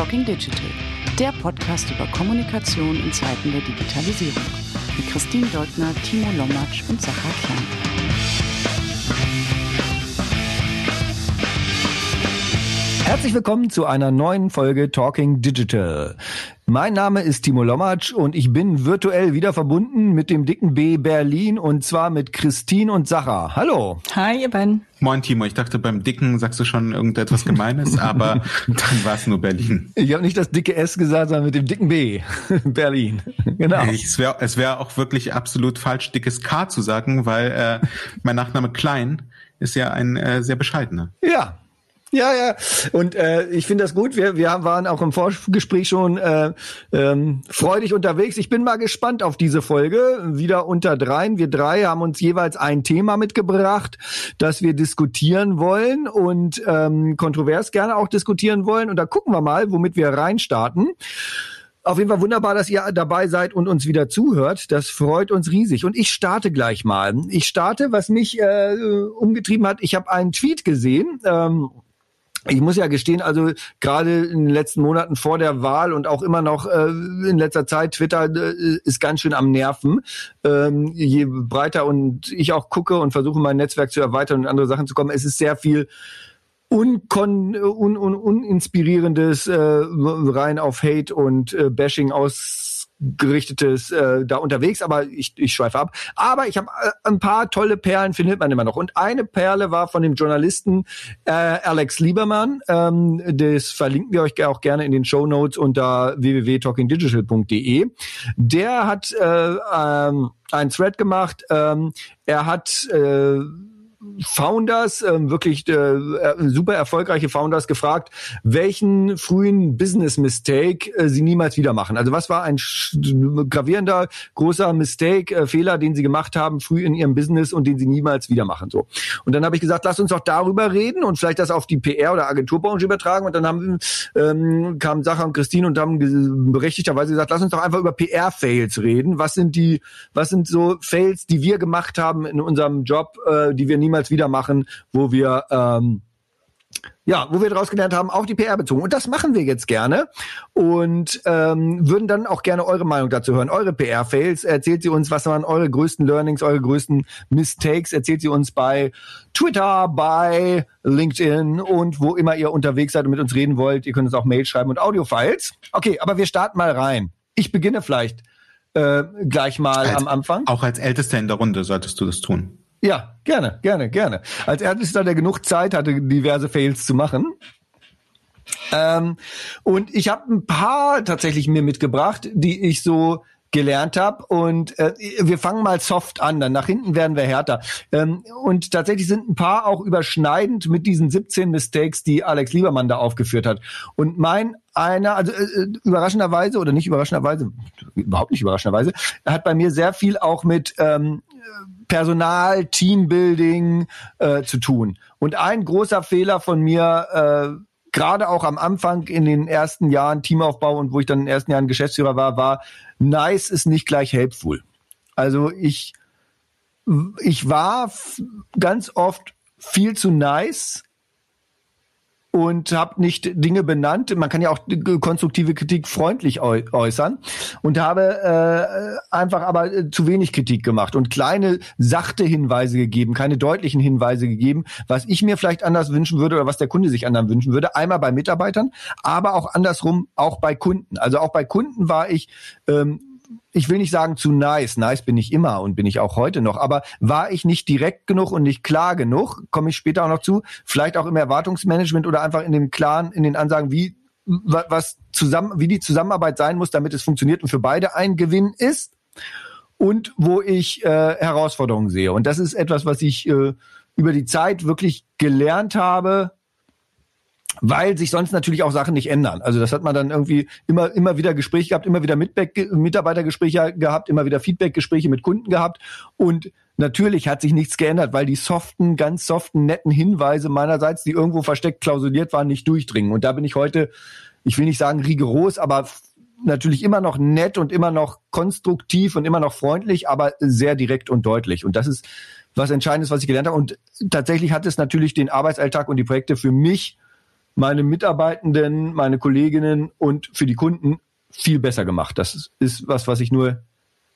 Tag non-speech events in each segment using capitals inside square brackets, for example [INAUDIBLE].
Talking Digital, der Podcast über Kommunikation in Zeiten der Digitalisierung. Mit Christine Deutner, Timo Lommatsch und Sacha Klein. Herzlich willkommen zu einer neuen Folge Talking Digital. Mein Name ist Timo Lommatsch und ich bin virtuell wieder verbunden mit dem dicken B Berlin und zwar mit Christine und Sacha. Hallo. Hi, ihr beiden. Moin Timo, ich dachte beim Dicken sagst du schon irgendetwas Gemeines, [LAUGHS] aber dann war es nur Berlin. Ich habe nicht das dicke S gesagt, sondern mit dem dicken B. [LAUGHS] Berlin. Genau. es wäre es wär auch wirklich absolut falsch, dickes K zu sagen, weil äh, mein Nachname Klein ist ja ein äh, sehr bescheidener. Ja, ja, ja. Und äh, ich finde das gut. Wir, wir waren auch im Vorgespräch schon äh, ähm, freudig unterwegs. Ich bin mal gespannt auf diese Folge. Wieder unter dreien. Wir drei haben uns jeweils ein Thema mitgebracht, das wir diskutieren wollen und ähm, kontrovers gerne auch diskutieren wollen. Und da gucken wir mal, womit wir reinstarten. Auf jeden Fall wunderbar, dass ihr dabei seid und uns wieder zuhört. Das freut uns riesig. Und ich starte gleich mal. Ich starte, was mich äh, umgetrieben hat. Ich habe einen Tweet gesehen. Ähm, ich muss ja gestehen, also gerade in den letzten Monaten vor der Wahl und auch immer noch äh, in letzter Zeit, Twitter äh, ist ganz schön am Nerven. Ähm, je breiter und ich auch gucke und versuche mein Netzwerk zu erweitern und andere Sachen zu kommen, es ist sehr viel unkon, un, un, uninspirierendes äh, rein auf Hate und äh, Bashing aus gerichtetes äh, da unterwegs, aber ich, ich schweife ab. Aber ich habe äh, ein paar tolle Perlen findet man immer noch. Und eine Perle war von dem Journalisten äh, Alex Liebermann. Ähm, das verlinken wir euch auch gerne in den Show Notes unter www.talkingdigital.de. Der hat äh, ähm, ein Thread gemacht. Ähm, er hat äh, Founders, äh, wirklich äh, äh, super erfolgreiche Founders gefragt, welchen frühen Business Mistake äh, sie niemals wieder machen. Also was war ein gravierender, großer Mistake, äh, Fehler, den sie gemacht haben früh in ihrem Business und den sie niemals wieder machen. So. Und dann habe ich gesagt, lass uns doch darüber reden und vielleicht das auf die PR oder Agenturbranche übertragen. Und dann haben ähm, kamen Sacha und Christine und haben berechtigterweise gesagt, lass uns doch einfach über PR-Fails reden. Was sind die, was sind so Fails, die wir gemacht haben in unserem Job, äh, die wir niemals niemals wieder machen, wo wir ähm, ja, wo wir daraus gelernt haben, auch die PR bezogen. Und das machen wir jetzt gerne und ähm, würden dann auch gerne eure Meinung dazu hören. Eure PR-Fails, erzählt sie uns, was waren eure größten Learnings, eure größten Mistakes, erzählt sie uns bei Twitter, bei LinkedIn und wo immer ihr unterwegs seid und mit uns reden wollt. Ihr könnt uns auch Mail schreiben und Audiofiles. Okay, aber wir starten mal rein. Ich beginne vielleicht äh, gleich mal als, am Anfang. Auch als Ältester in der Runde solltest du das tun. Ja, gerne, gerne, gerne. Als Ältester, der genug Zeit hatte, diverse Fails zu machen. Ähm, und ich habe ein paar tatsächlich mir mitgebracht, die ich so gelernt habe. Und äh, wir fangen mal soft an, dann nach hinten werden wir härter. Ähm, und tatsächlich sind ein paar auch überschneidend mit diesen 17 Mistakes, die Alex Liebermann da aufgeführt hat. Und mein einer, also äh, überraschenderweise oder nicht überraschenderweise, überhaupt nicht überraschenderweise, hat bei mir sehr viel auch mit ähm, Personal, Teambuilding äh, zu tun. Und ein großer Fehler von mir, äh, gerade auch am Anfang in den ersten Jahren Teamaufbau und wo ich dann in den ersten Jahren Geschäftsführer war, war, nice ist nicht gleich helpful. Also ich, ich war ganz oft viel zu nice und habe nicht Dinge benannt. Man kann ja auch konstruktive Kritik freundlich äußern und habe äh, einfach aber äh, zu wenig Kritik gemacht und kleine sachte Hinweise gegeben, keine deutlichen Hinweise gegeben, was ich mir vielleicht anders wünschen würde oder was der Kunde sich anderen wünschen würde. Einmal bei Mitarbeitern, aber auch andersrum auch bei Kunden. Also auch bei Kunden war ich ähm, ich will nicht sagen zu nice, nice bin ich immer und bin ich auch heute noch, aber war ich nicht direkt genug und nicht klar genug, komme ich später auch noch zu, vielleicht auch im Erwartungsmanagement oder einfach in dem klaren, in den Ansagen, wie was zusammen, wie die Zusammenarbeit sein muss, damit es funktioniert und für beide ein Gewinn ist und wo ich äh, Herausforderungen sehe. Und das ist etwas, was ich äh, über die Zeit wirklich gelernt habe, weil sich sonst natürlich auch Sachen nicht ändern. Also das hat man dann irgendwie immer immer wieder Gespräche gehabt, immer wieder Mitarbeitergespräche gehabt, immer wieder Feedbackgespräche mit Kunden gehabt und natürlich hat sich nichts geändert, weil die soften, ganz soften, netten Hinweise meinerseits, die irgendwo versteckt klausuliert waren, nicht durchdringen. Und da bin ich heute, ich will nicht sagen rigoros, aber natürlich immer noch nett und immer noch konstruktiv und immer noch freundlich, aber sehr direkt und deutlich. Und das ist was Entscheidendes, was ich gelernt habe. Und tatsächlich hat es natürlich den Arbeitsalltag und die Projekte für mich meine Mitarbeitenden, meine Kolleginnen und für die Kunden viel besser gemacht. Das ist was, was ich nur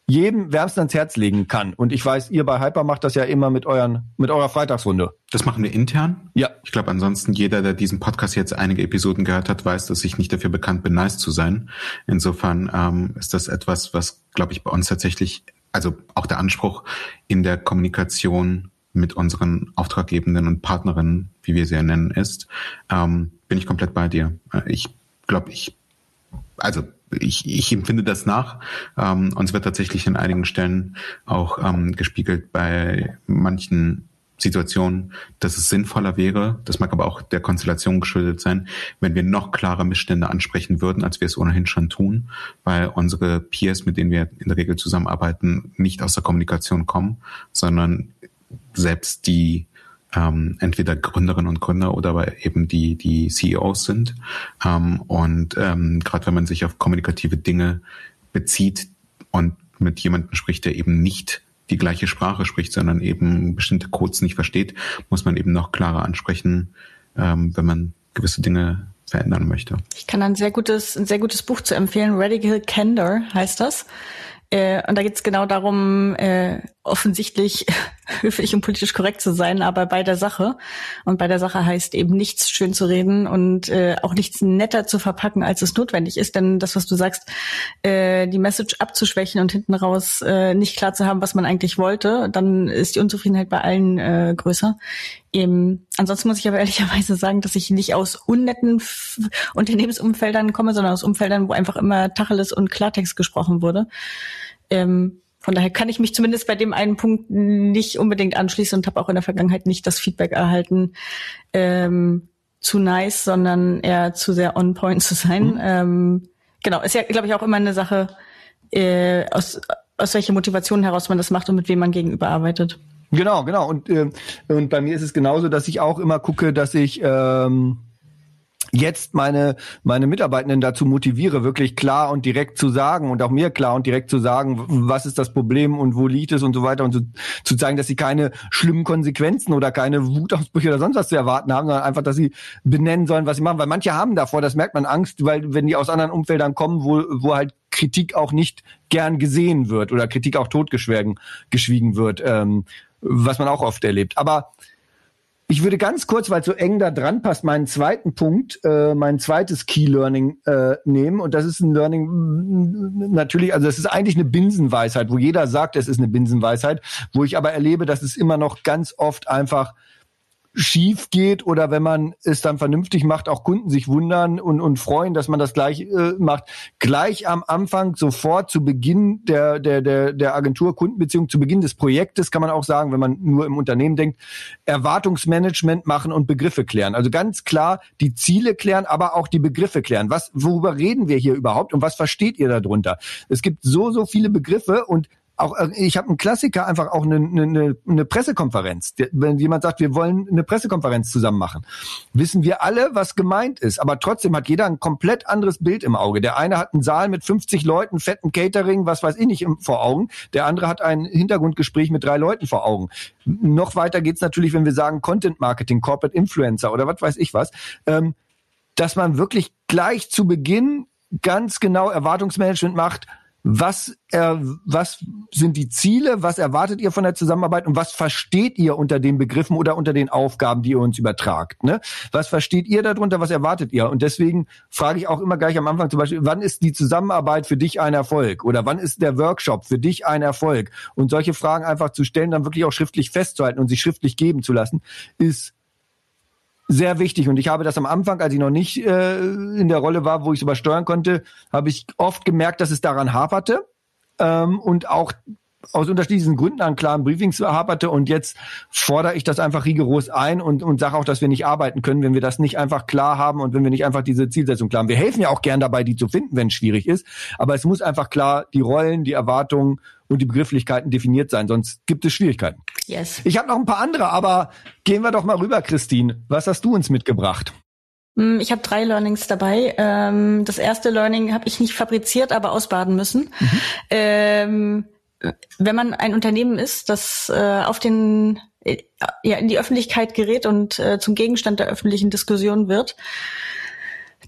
jedem wärmstens ans Herz legen kann. Und ich weiß, ihr bei Hyper macht das ja immer mit euren, mit eurer Freitagsrunde. Das machen wir intern. Ja. Ich glaube, ansonsten jeder, der diesen Podcast jetzt einige Episoden gehört hat, weiß, dass ich nicht dafür bekannt bin, nice zu sein. Insofern ähm, ist das etwas, was, glaube ich, bei uns tatsächlich, also auch der Anspruch in der Kommunikation mit unseren Auftraggebenden und Partnerinnen, wie wir sie ja nennen, ist, ähm, bin ich komplett bei dir. Äh, ich glaube, ich, also ich, ich empfinde das nach. Ähm, uns wird tatsächlich in einigen Stellen auch ähm, gespiegelt bei manchen Situationen, dass es sinnvoller wäre, das mag aber auch der Konstellation geschuldet sein, wenn wir noch klarer Missstände ansprechen würden, als wir es ohnehin schon tun, weil unsere Peers, mit denen wir in der Regel zusammenarbeiten, nicht aus der Kommunikation kommen, sondern selbst die ähm, entweder Gründerinnen und Gründer oder aber eben die, die CEOs sind. Ähm, und ähm, gerade wenn man sich auf kommunikative Dinge bezieht und mit jemandem spricht, der eben nicht die gleiche Sprache spricht, sondern eben bestimmte Codes nicht versteht, muss man eben noch klarer ansprechen, ähm, wenn man gewisse Dinge verändern möchte. Ich kann ein sehr gutes, ein sehr gutes Buch zu empfehlen. Radical Candor heißt das. Äh, und da geht es genau darum, äh, offensichtlich [LAUGHS] höflich und politisch korrekt zu sein, aber bei der Sache. Und bei der Sache heißt eben nichts schön zu reden und äh, auch nichts netter zu verpacken, als es notwendig ist. Denn das, was du sagst, äh, die Message abzuschwächen und hinten raus äh, nicht klar zu haben, was man eigentlich wollte, dann ist die Unzufriedenheit bei allen äh, größer. Eben, ansonsten muss ich aber ehrlicherweise sagen, dass ich nicht aus unnetten F Unternehmensumfeldern komme, sondern aus Umfeldern, wo einfach immer Tacheles und Klartext gesprochen wurde. Ähm, von daher kann ich mich zumindest bei dem einen Punkt nicht unbedingt anschließen und habe auch in der Vergangenheit nicht das Feedback erhalten, ähm, zu nice, sondern eher zu sehr on point zu sein. Mhm. Ähm, genau, ist ja, glaube ich, auch immer eine Sache, äh, aus, aus welcher Motivation heraus man das macht und mit wem man gegenüber arbeitet. Genau, genau. Und, äh, und bei mir ist es genauso, dass ich auch immer gucke, dass ich ähm, jetzt meine, meine Mitarbeitenden dazu motiviere, wirklich klar und direkt zu sagen und auch mir klar und direkt zu sagen, was ist das Problem und wo liegt es und so weiter und zu, zu zeigen, dass sie keine schlimmen Konsequenzen oder keine Wutausbrüche oder sonst was zu erwarten haben, sondern einfach, dass sie benennen sollen, was sie machen. Weil manche haben davor, das merkt man Angst, weil wenn die aus anderen Umfeldern kommen, wo, wo halt Kritik auch nicht gern gesehen wird oder Kritik auch totgeschwiegen geschwiegen wird, ähm, was man auch oft erlebt. Aber ich würde ganz kurz, weil es so eng da dran passt, meinen zweiten Punkt, äh, mein zweites Key Learning äh, nehmen. Und das ist ein Learning mm, natürlich, also das ist eigentlich eine Binsenweisheit, wo jeder sagt, es ist eine Binsenweisheit, wo ich aber erlebe, dass es immer noch ganz oft einfach schief geht oder wenn man es dann vernünftig macht, auch Kunden sich wundern und, und freuen, dass man das gleich äh, macht. Gleich am Anfang, sofort zu Beginn der, der, der, der Agentur-Kundenbeziehung, zu Beginn des Projektes, kann man auch sagen, wenn man nur im Unternehmen denkt, Erwartungsmanagement machen und Begriffe klären. Also ganz klar die Ziele klären, aber auch die Begriffe klären. Was, worüber reden wir hier überhaupt und was versteht ihr darunter? Es gibt so, so viele Begriffe und auch äh, ich habe einen Klassiker einfach auch eine, eine, eine Pressekonferenz. Wenn jemand sagt, wir wollen eine Pressekonferenz zusammen machen, wissen wir alle, was gemeint ist. Aber trotzdem hat jeder ein komplett anderes Bild im Auge. Der eine hat einen Saal mit 50 Leuten, fetten Catering, was weiß ich nicht vor Augen. Der andere hat ein Hintergrundgespräch mit drei Leuten vor Augen. Noch weiter geht's natürlich, wenn wir sagen Content Marketing, Corporate Influencer oder was weiß ich was, ähm, dass man wirklich gleich zu Beginn ganz genau Erwartungsmanagement macht was, äh, was sind die Ziele? Was erwartet ihr von der Zusammenarbeit? Und was versteht ihr unter den Begriffen oder unter den Aufgaben, die ihr uns übertragt? Ne? Was versteht ihr darunter? Was erwartet ihr? Und deswegen frage ich auch immer gleich am Anfang zum Beispiel, wann ist die Zusammenarbeit für dich ein Erfolg? Oder wann ist der Workshop für dich ein Erfolg? Und solche Fragen einfach zu stellen, dann wirklich auch schriftlich festzuhalten und sich schriftlich geben zu lassen, ist sehr wichtig. Und ich habe das am Anfang, als ich noch nicht äh, in der Rolle war, wo ich es übersteuern konnte, habe ich oft gemerkt, dass es daran haperte. Ähm, und auch aus unterschiedlichen Gründen an klaren Briefings haperte und jetzt fordere ich das einfach rigoros ein und, und sage auch, dass wir nicht arbeiten können, wenn wir das nicht einfach klar haben und wenn wir nicht einfach diese Zielsetzung klar haben. Wir helfen ja auch gern dabei, die zu finden, wenn es schwierig ist, aber es muss einfach klar die Rollen, die Erwartungen und die Begrifflichkeiten definiert sein, sonst gibt es Schwierigkeiten. Yes. Ich habe noch ein paar andere, aber gehen wir doch mal rüber, Christine. Was hast du uns mitgebracht? Hm, ich habe drei Learnings dabei. Ähm, das erste Learning habe ich nicht fabriziert, aber ausbaden müssen. Mhm. Ähm, wenn man ein Unternehmen ist, das äh, auf den äh, ja in die Öffentlichkeit gerät und äh, zum Gegenstand der öffentlichen Diskussion wird,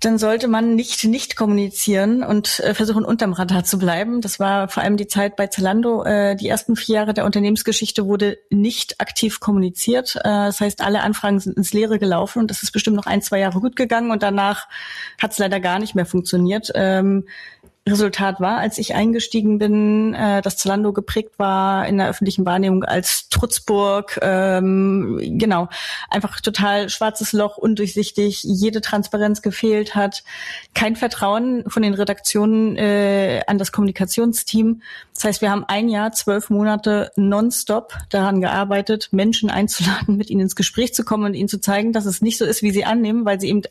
dann sollte man nicht nicht kommunizieren und äh, versuchen unterm Radar zu bleiben. Das war vor allem die Zeit bei Zalando. Äh, die ersten vier Jahre der Unternehmensgeschichte wurde nicht aktiv kommuniziert. Äh, das heißt, alle Anfragen sind ins Leere gelaufen und das ist bestimmt noch ein, zwei Jahre gut gegangen und danach hat es leider gar nicht mehr funktioniert. Ähm, Resultat war, als ich eingestiegen bin, äh, dass Zalando geprägt war in der öffentlichen Wahrnehmung als Trutzburg, ähm, genau, einfach total schwarzes Loch, undurchsichtig, jede Transparenz gefehlt hat, kein Vertrauen von den Redaktionen äh, an das Kommunikationsteam. Das heißt, wir haben ein Jahr, zwölf Monate nonstop daran gearbeitet, Menschen einzuladen, mit ihnen ins Gespräch zu kommen und ihnen zu zeigen, dass es nicht so ist, wie sie annehmen, weil sie eben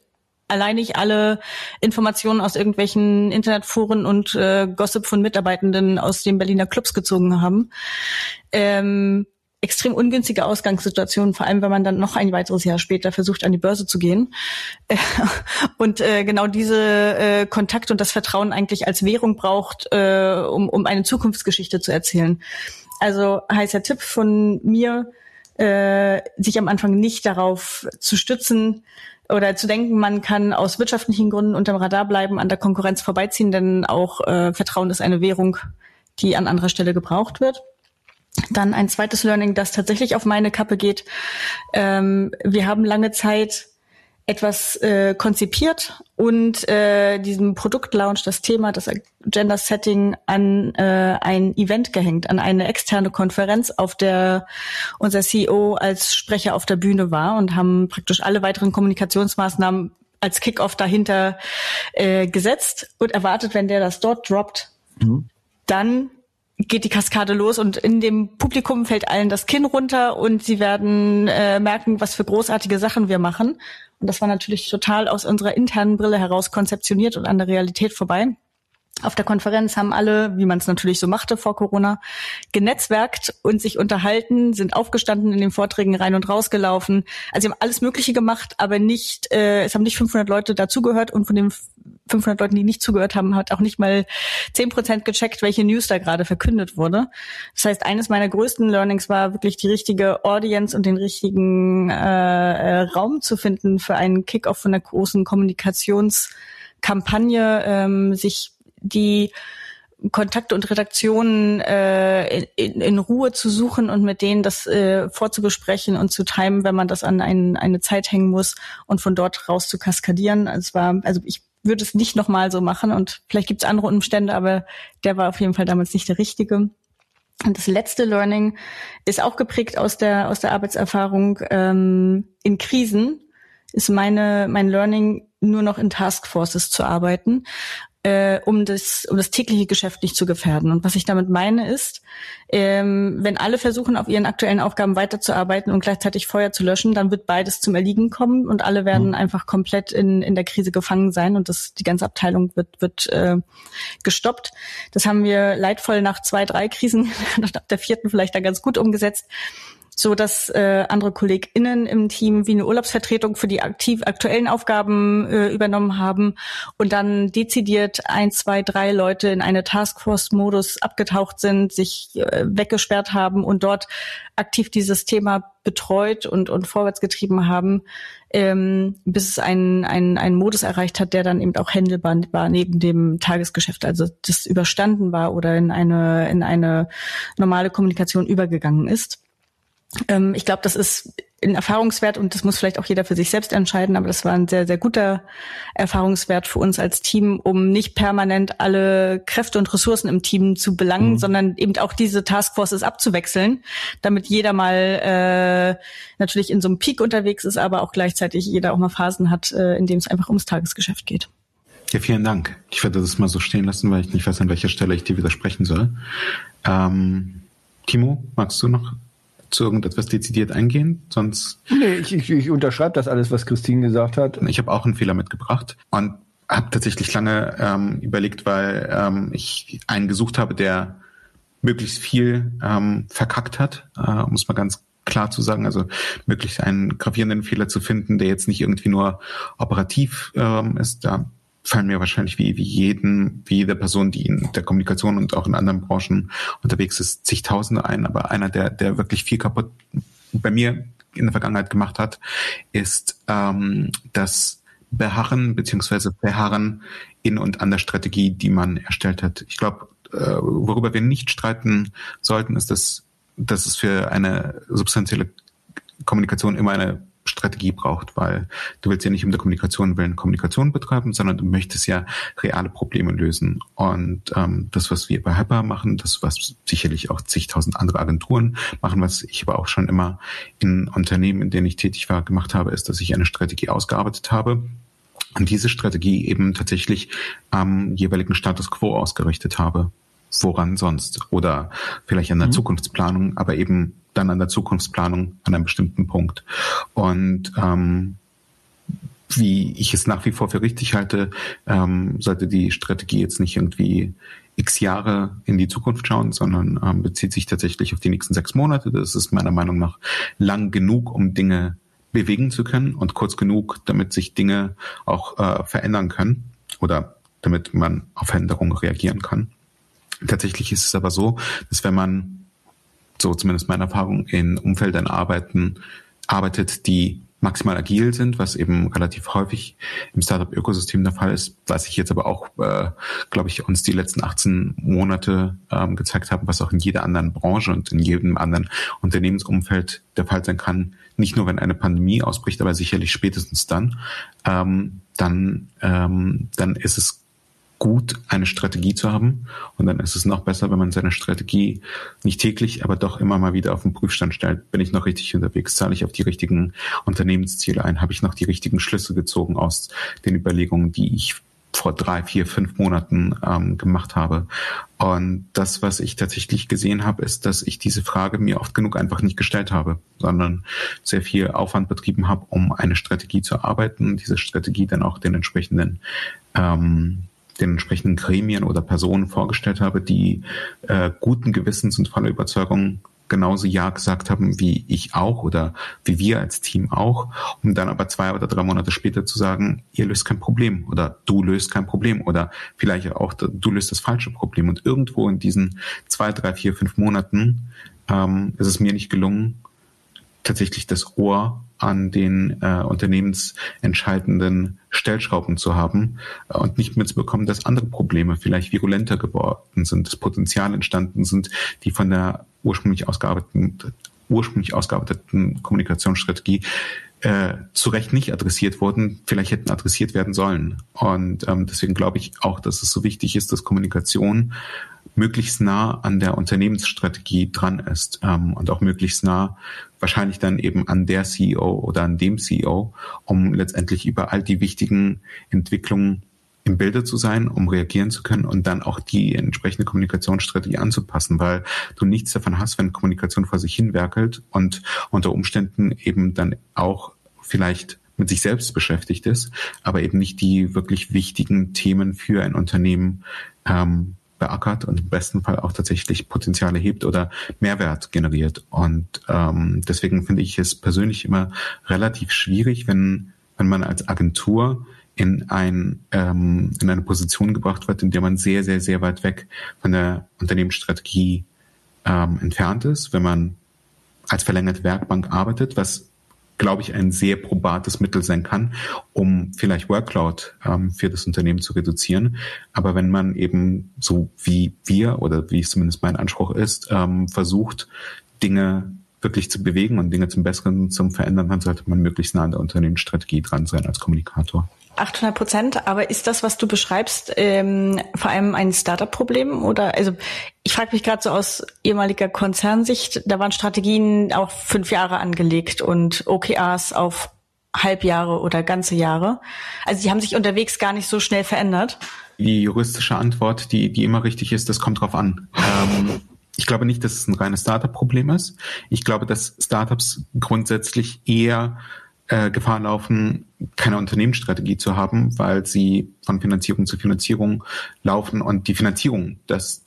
allein nicht alle Informationen aus irgendwelchen Internetforen und äh, Gossip von Mitarbeitenden aus den Berliner Clubs gezogen haben. Ähm, extrem ungünstige Ausgangssituation, vor allem wenn man dann noch ein weiteres Jahr später versucht, an die Börse zu gehen. [LAUGHS] und äh, genau diese äh, Kontakt und das Vertrauen eigentlich als Währung braucht, äh, um, um eine Zukunftsgeschichte zu erzählen. Also heißer Tipp von mir, äh, sich am Anfang nicht darauf zu stützen, oder zu denken, man kann aus wirtschaftlichen Gründen unterm Radar bleiben, an der Konkurrenz vorbeiziehen, denn auch äh, Vertrauen ist eine Währung, die an anderer Stelle gebraucht wird. Dann ein zweites Learning, das tatsächlich auf meine Kappe geht. Ähm, wir haben lange Zeit etwas äh, konzipiert und äh, diesem Produktlaunch das Thema, das Gender Setting an äh, ein Event gehängt, an eine externe Konferenz, auf der unser CEO als Sprecher auf der Bühne war und haben praktisch alle weiteren Kommunikationsmaßnahmen als Kickoff dahinter äh, gesetzt und erwartet, wenn der das dort droppt, mhm. dann geht die Kaskade los und in dem Publikum fällt allen das Kinn runter und sie werden äh, merken, was für großartige Sachen wir machen. Und das war natürlich total aus unserer internen Brille heraus konzeptioniert und an der Realität vorbei. Auf der Konferenz haben alle, wie man es natürlich so machte vor Corona, genetzwerkt und sich unterhalten, sind aufgestanden in den Vorträgen rein und rausgelaufen. Also sie haben alles Mögliche gemacht, aber nicht, äh, es haben nicht 500 Leute dazugehört und von den 500 Leuten, die nicht zugehört haben, hat auch nicht mal 10 Prozent gecheckt, welche News da gerade verkündet wurde. Das heißt, eines meiner größten Learnings war wirklich die richtige Audience und den richtigen äh, äh, Raum zu finden für einen Kickoff von einer großen Kommunikationskampagne, ähm, sich die Kontakte und Redaktionen äh, in, in, Ruhe zu suchen und mit denen das äh, vorzubesprechen und zu timen, wenn man das an ein, eine Zeit hängen muss und von dort raus zu kaskadieren. Also es war, also ich würde es nicht nochmal so machen und vielleicht gibt es andere Umstände, aber der war auf jeden Fall damals nicht der richtige. Und das letzte Learning ist auch geprägt aus der aus der Arbeitserfahrung ähm, in Krisen ist meine mein Learning nur noch in Taskforces zu arbeiten äh, um das um das tägliche Geschäft nicht zu gefährden. Und was ich damit meine ist, ähm, wenn alle versuchen, auf ihren aktuellen Aufgaben weiterzuarbeiten und gleichzeitig Feuer zu löschen, dann wird beides zum Erliegen kommen und alle werden mhm. einfach komplett in in der Krise gefangen sein und das die ganze Abteilung wird wird äh, gestoppt. Das haben wir leidvoll nach zwei drei Krisen, [LAUGHS] nach der vierten vielleicht da ganz gut umgesetzt so dass äh, andere KollegInnen im Team wie eine Urlaubsvertretung für die aktiv aktuellen Aufgaben äh, übernommen haben und dann dezidiert ein, zwei, drei Leute in eine Taskforce-Modus abgetaucht sind, sich äh, weggesperrt haben und dort aktiv dieses Thema betreut und, und vorwärts getrieben haben, ähm, bis es einen, einen, einen Modus erreicht hat, der dann eben auch händelbar war neben dem Tagesgeschäft, also das überstanden war oder in eine, in eine normale Kommunikation übergegangen ist. Ähm, ich glaube, das ist ein Erfahrungswert und das muss vielleicht auch jeder für sich selbst entscheiden, aber das war ein sehr, sehr guter Erfahrungswert für uns als Team, um nicht permanent alle Kräfte und Ressourcen im Team zu belangen, mhm. sondern eben auch diese Taskforces abzuwechseln, damit jeder mal äh, natürlich in so einem Peak unterwegs ist, aber auch gleichzeitig jeder auch mal Phasen hat, äh, in dem es einfach ums Tagesgeschäft geht. Ja, vielen Dank. Ich werde das mal so stehen lassen, weil ich nicht weiß, an welcher Stelle ich dir widersprechen soll. Ähm, Timo, magst du noch zu irgendetwas dezidiert eingehen? Sonst. Nee, ich, ich, ich unterschreibe das alles, was Christine gesagt hat. Ich habe auch einen Fehler mitgebracht und habe tatsächlich lange ähm, überlegt, weil ähm, ich einen gesucht habe, der möglichst viel ähm, verkackt hat, äh, um es mal ganz klar zu sagen, also möglichst einen gravierenden Fehler zu finden, der jetzt nicht irgendwie nur operativ ähm, ist. Da fallen mir wahrscheinlich wie, wie jeden, wie jede Person, die in der Kommunikation und auch in anderen Branchen unterwegs ist, zigtausende ein, aber einer, der, der wirklich viel kaputt bei mir in der Vergangenheit gemacht hat, ist ähm, das Beharren beziehungsweise Beharren in und an der Strategie, die man erstellt hat. Ich glaube, äh, worüber wir nicht streiten sollten, ist, dass, dass es für eine substanzielle Kommunikation immer eine Strategie braucht, weil du willst ja nicht um der Kommunikation willen Kommunikation betreiben, sondern du möchtest ja reale Probleme lösen. Und ähm, das, was wir bei Hyper machen, das, was sicherlich auch zigtausend andere Agenturen machen, was ich aber auch schon immer in Unternehmen, in denen ich tätig war, gemacht habe, ist, dass ich eine Strategie ausgearbeitet habe und diese Strategie eben tatsächlich am jeweiligen Status quo ausgerichtet habe. Woran sonst? Oder vielleicht an der mhm. Zukunftsplanung, aber eben dann an der Zukunftsplanung an einem bestimmten Punkt. Und ähm, wie ich es nach wie vor für richtig halte, ähm, sollte die Strategie jetzt nicht irgendwie x Jahre in die Zukunft schauen, sondern ähm, bezieht sich tatsächlich auf die nächsten sechs Monate. Das ist meiner Meinung nach lang genug, um Dinge bewegen zu können und kurz genug, damit sich Dinge auch äh, verändern können oder damit man auf Veränderungen reagieren kann. Tatsächlich ist es aber so, dass wenn man so zumindest meine Erfahrung, in Umfeldern arbeiten, arbeitet, die maximal agil sind, was eben relativ häufig im Startup-Ökosystem der Fall ist, was ich jetzt aber auch, äh, glaube ich, uns die letzten 18 Monate ähm, gezeigt haben, was auch in jeder anderen Branche und in jedem anderen Unternehmensumfeld der Fall sein kann, nicht nur wenn eine Pandemie ausbricht, aber sicherlich spätestens dann, ähm, dann, ähm, dann ist es gut, eine Strategie zu haben. Und dann ist es noch besser, wenn man seine Strategie nicht täglich, aber doch immer mal wieder auf den Prüfstand stellt. Bin ich noch richtig unterwegs? Zahle ich auf die richtigen Unternehmensziele ein? Habe ich noch die richtigen Schlüsse gezogen aus den Überlegungen, die ich vor drei, vier, fünf Monaten ähm, gemacht habe. Und das, was ich tatsächlich gesehen habe, ist, dass ich diese Frage mir oft genug einfach nicht gestellt habe, sondern sehr viel Aufwand betrieben habe, um eine Strategie zu arbeiten, diese Strategie dann auch den entsprechenden ähm, den entsprechenden Gremien oder Personen vorgestellt habe, die äh, guten Gewissens und voller Überzeugung genauso Ja gesagt haben wie ich auch oder wie wir als Team auch, um dann aber zwei oder drei Monate später zu sagen, ihr löst kein Problem oder du löst kein Problem oder vielleicht auch du löst das falsche Problem. Und irgendwo in diesen zwei, drei, vier, fünf Monaten ähm, ist es mir nicht gelungen, tatsächlich das Ohr an den äh, unternehmensentscheidenden Stellschrauben zu haben äh, und nicht mitzubekommen, dass andere Probleme vielleicht virulenter geworden sind, dass Potenzial entstanden sind, die von der ursprünglich ausgearbeiteten, ursprünglich ausgearbeiteten Kommunikationsstrategie äh, zu Recht nicht adressiert wurden, vielleicht hätten adressiert werden sollen. Und ähm, deswegen glaube ich auch, dass es so wichtig ist, dass Kommunikation möglichst nah an der Unternehmensstrategie dran ist ähm, und auch möglichst nah wahrscheinlich dann eben an der CEO oder an dem CEO, um letztendlich über all die wichtigen Entwicklungen im Bilde zu sein, um reagieren zu können und dann auch die entsprechende Kommunikationsstrategie anzupassen, weil du nichts davon hast, wenn Kommunikation vor sich hin werkelt und unter Umständen eben dann auch vielleicht mit sich selbst beschäftigt ist, aber eben nicht die wirklich wichtigen Themen für ein Unternehmen ähm, beackert und im besten Fall auch tatsächlich Potenziale hebt oder Mehrwert generiert. Und ähm, deswegen finde ich es persönlich immer relativ schwierig, wenn, wenn man als Agentur in, ein, ähm, in eine Position gebracht wird, in der man sehr, sehr, sehr weit weg von der Unternehmensstrategie ähm, entfernt ist, wenn man als verlängerte Werkbank arbeitet, was glaube ich, ein sehr probates Mittel sein kann, um vielleicht Workload ähm, für das Unternehmen zu reduzieren. Aber wenn man eben so wie wir oder wie es zumindest mein Anspruch ist, ähm, versucht, Dinge wirklich zu bewegen und Dinge zum Besseren, zum Verändern, dann sollte man möglichst nah an der Unternehmensstrategie dran sein als Kommunikator. 800 Prozent, aber ist das, was du beschreibst, ähm, vor allem ein Startup-Problem? Oder also ich frage mich gerade so aus ehemaliger Konzernsicht, da waren Strategien auch fünf Jahre angelegt und OKRs auf Halbjahre oder ganze Jahre. Also die haben sich unterwegs gar nicht so schnell verändert. Die juristische Antwort, die, die immer richtig ist, das kommt drauf an. Ähm, ich glaube nicht, dass es ein reines Startup-Problem ist. Ich glaube, dass Startups grundsätzlich eher äh, Gefahr laufen, keine Unternehmensstrategie zu haben, weil sie von Finanzierung zu Finanzierung laufen und die Finanzierung das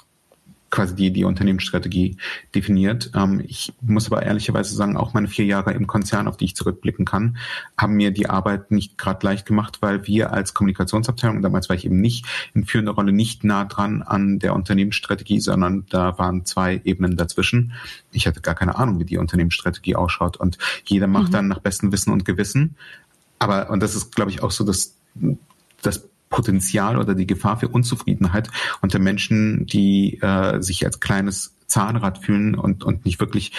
quasi die, die Unternehmensstrategie definiert. Ähm, ich muss aber ehrlicherweise sagen, auch meine vier Jahre im Konzern, auf die ich zurückblicken kann, haben mir die Arbeit nicht gerade leicht gemacht, weil wir als Kommunikationsabteilung, damals war ich eben nicht in führender Rolle, nicht nah dran an der Unternehmensstrategie, sondern da waren zwei Ebenen dazwischen. Ich hatte gar keine Ahnung, wie die Unternehmensstrategie ausschaut und jeder macht mhm. dann nach bestem Wissen und Gewissen. Aber, und das ist, glaube ich, auch so das, das Potenzial oder die Gefahr für Unzufriedenheit unter Menschen, die äh, sich als kleines Zahnrad fühlen und, und nicht wirklich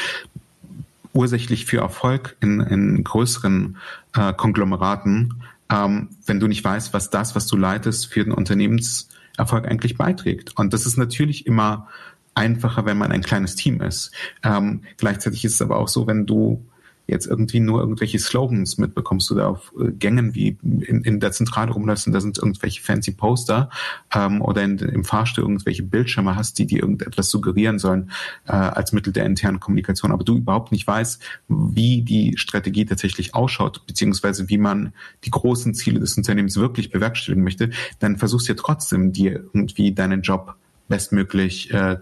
ursächlich für Erfolg in, in größeren äh, Konglomeraten, ähm, wenn du nicht weißt, was das, was du leitest, für den Unternehmenserfolg eigentlich beiträgt. Und das ist natürlich immer einfacher, wenn man ein kleines Team ist. Ähm, gleichzeitig ist es aber auch so, wenn du jetzt irgendwie nur irgendwelche Slogans mitbekommst oder auf äh, Gängen wie in, in der Zentrale rumläufst und da sind irgendwelche fancy Poster ähm, oder in, im Fahrstuhl irgendwelche Bildschirme hast, die dir irgendetwas suggerieren sollen äh, als Mittel der internen Kommunikation, aber du überhaupt nicht weißt, wie die Strategie tatsächlich ausschaut, beziehungsweise wie man die großen Ziele des Unternehmens wirklich bewerkstelligen möchte, dann versuchst du ja trotzdem dir irgendwie deinen Job bestmöglich äh,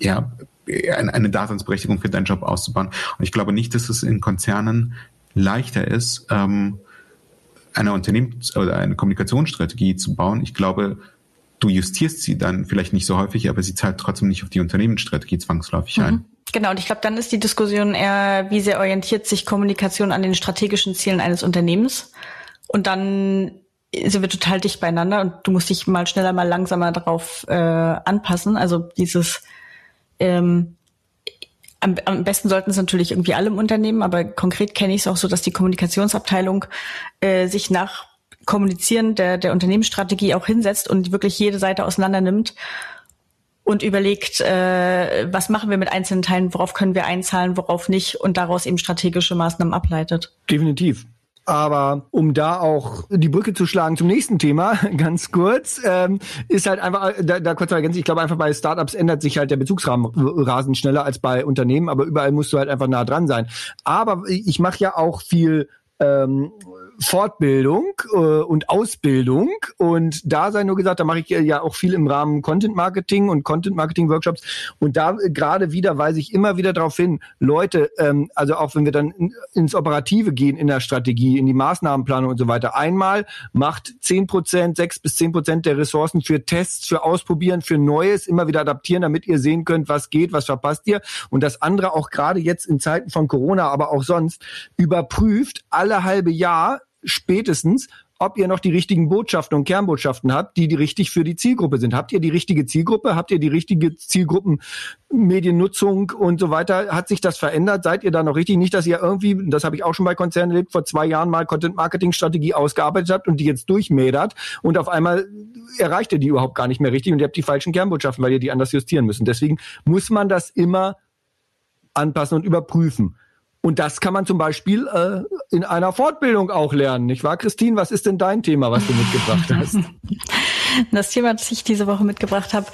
ja, eine Daseinsberechtigung für deinen Job auszubauen. Und ich glaube nicht, dass es in Konzernen leichter ist, ähm, eine Unternehmens- oder eine Kommunikationsstrategie zu bauen. Ich glaube, du justierst sie dann vielleicht nicht so häufig, aber sie zahlt trotzdem nicht auf die Unternehmensstrategie zwangsläufig ein. Mhm. Genau, und ich glaube, dann ist die Diskussion eher, wie sehr orientiert sich Kommunikation an den strategischen Zielen eines Unternehmens. Und dann sind wir total dicht beieinander und du musst dich mal schneller, mal langsamer darauf äh, anpassen. Also dieses ähm, am, am besten sollten es natürlich irgendwie alle im Unternehmen, aber konkret kenne ich es auch so, dass die Kommunikationsabteilung äh, sich nach Kommunizieren der, der Unternehmensstrategie auch hinsetzt und wirklich jede Seite auseinander nimmt und überlegt, äh, was machen wir mit einzelnen Teilen, worauf können wir einzahlen, worauf nicht und daraus eben strategische Maßnahmen ableitet. Definitiv. Aber um da auch die Brücke zu schlagen zum nächsten Thema, [LAUGHS] ganz kurz, ähm, ist halt einfach, da, da kurz ergänzen, ich glaube einfach bei Startups ändert sich halt der Bezugsrahmen rasend schneller als bei Unternehmen, aber überall musst du halt einfach nah dran sein. Aber ich mache ja auch viel ähm, Fortbildung äh, und Ausbildung. Und da sei nur gesagt, da mache ich ja auch viel im Rahmen Content Marketing und Content Marketing Workshops. Und da äh, gerade wieder weise ich immer wieder darauf hin, Leute, ähm, also auch wenn wir dann in, ins Operative gehen in der Strategie, in die Maßnahmenplanung und so weiter, einmal macht zehn Prozent, sechs bis zehn Prozent der Ressourcen für Tests, für Ausprobieren, für Neues immer wieder adaptieren, damit ihr sehen könnt, was geht, was verpasst ihr. Und das andere auch gerade jetzt in Zeiten von Corona, aber auch sonst überprüft alle halbe Jahr spätestens, ob ihr noch die richtigen Botschaften und Kernbotschaften habt, die, die richtig für die Zielgruppe sind. Habt ihr die richtige Zielgruppe? Habt ihr die richtige Zielgruppenmediennutzung und so weiter? Hat sich das verändert? Seid ihr da noch richtig? Nicht, dass ihr irgendwie, das habe ich auch schon bei Konzernen erlebt, vor zwei Jahren mal Content-Marketing-Strategie ausgearbeitet habt und die jetzt durchmädert und auf einmal erreicht ihr die überhaupt gar nicht mehr richtig und ihr habt die falschen Kernbotschaften, weil ihr die anders justieren müssen. Deswegen muss man das immer anpassen und überprüfen. Und das kann man zum Beispiel äh, in einer Fortbildung auch lernen, nicht wahr, Christine? Was ist denn dein Thema, was du mitgebracht [LAUGHS] hast? Das Thema, das ich diese Woche mitgebracht habe,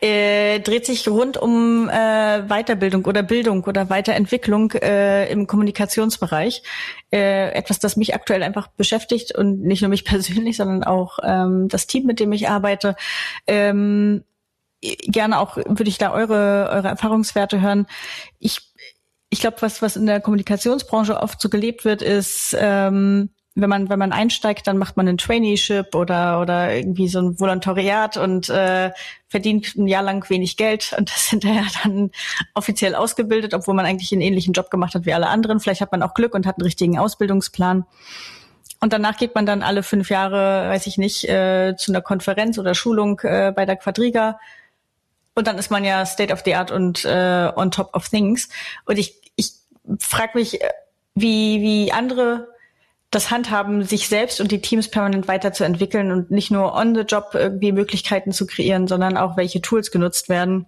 äh, dreht sich rund um äh, Weiterbildung oder Bildung oder Weiterentwicklung äh, im Kommunikationsbereich. Äh, etwas, das mich aktuell einfach beschäftigt und nicht nur mich [LAUGHS] persönlich, sondern auch ähm, das Team, mit dem ich arbeite. Ähm, gerne auch würde ich da eure eure Erfahrungswerte hören. Ich ich glaube, was, was in der Kommunikationsbranche oft so gelebt wird, ist, ähm, wenn man, wenn man einsteigt, dann macht man ein Traineeship oder, oder irgendwie so ein Volontariat und äh, verdient ein Jahr lang wenig Geld [LAUGHS] und das hinterher dann offiziell ausgebildet, obwohl man eigentlich einen ähnlichen Job gemacht hat wie alle anderen. Vielleicht hat man auch Glück und hat einen richtigen Ausbildungsplan. Und danach geht man dann alle fünf Jahre, weiß ich nicht, äh, zu einer Konferenz oder Schulung äh, bei der Quadriga. Und dann ist man ja State of the Art und äh, on top of things. Und ich frage mich, äh, wie, wie andere das handhaben, sich selbst und die Teams permanent weiterzuentwickeln und nicht nur on the job irgendwie Möglichkeiten zu kreieren, sondern auch welche Tools genutzt werden.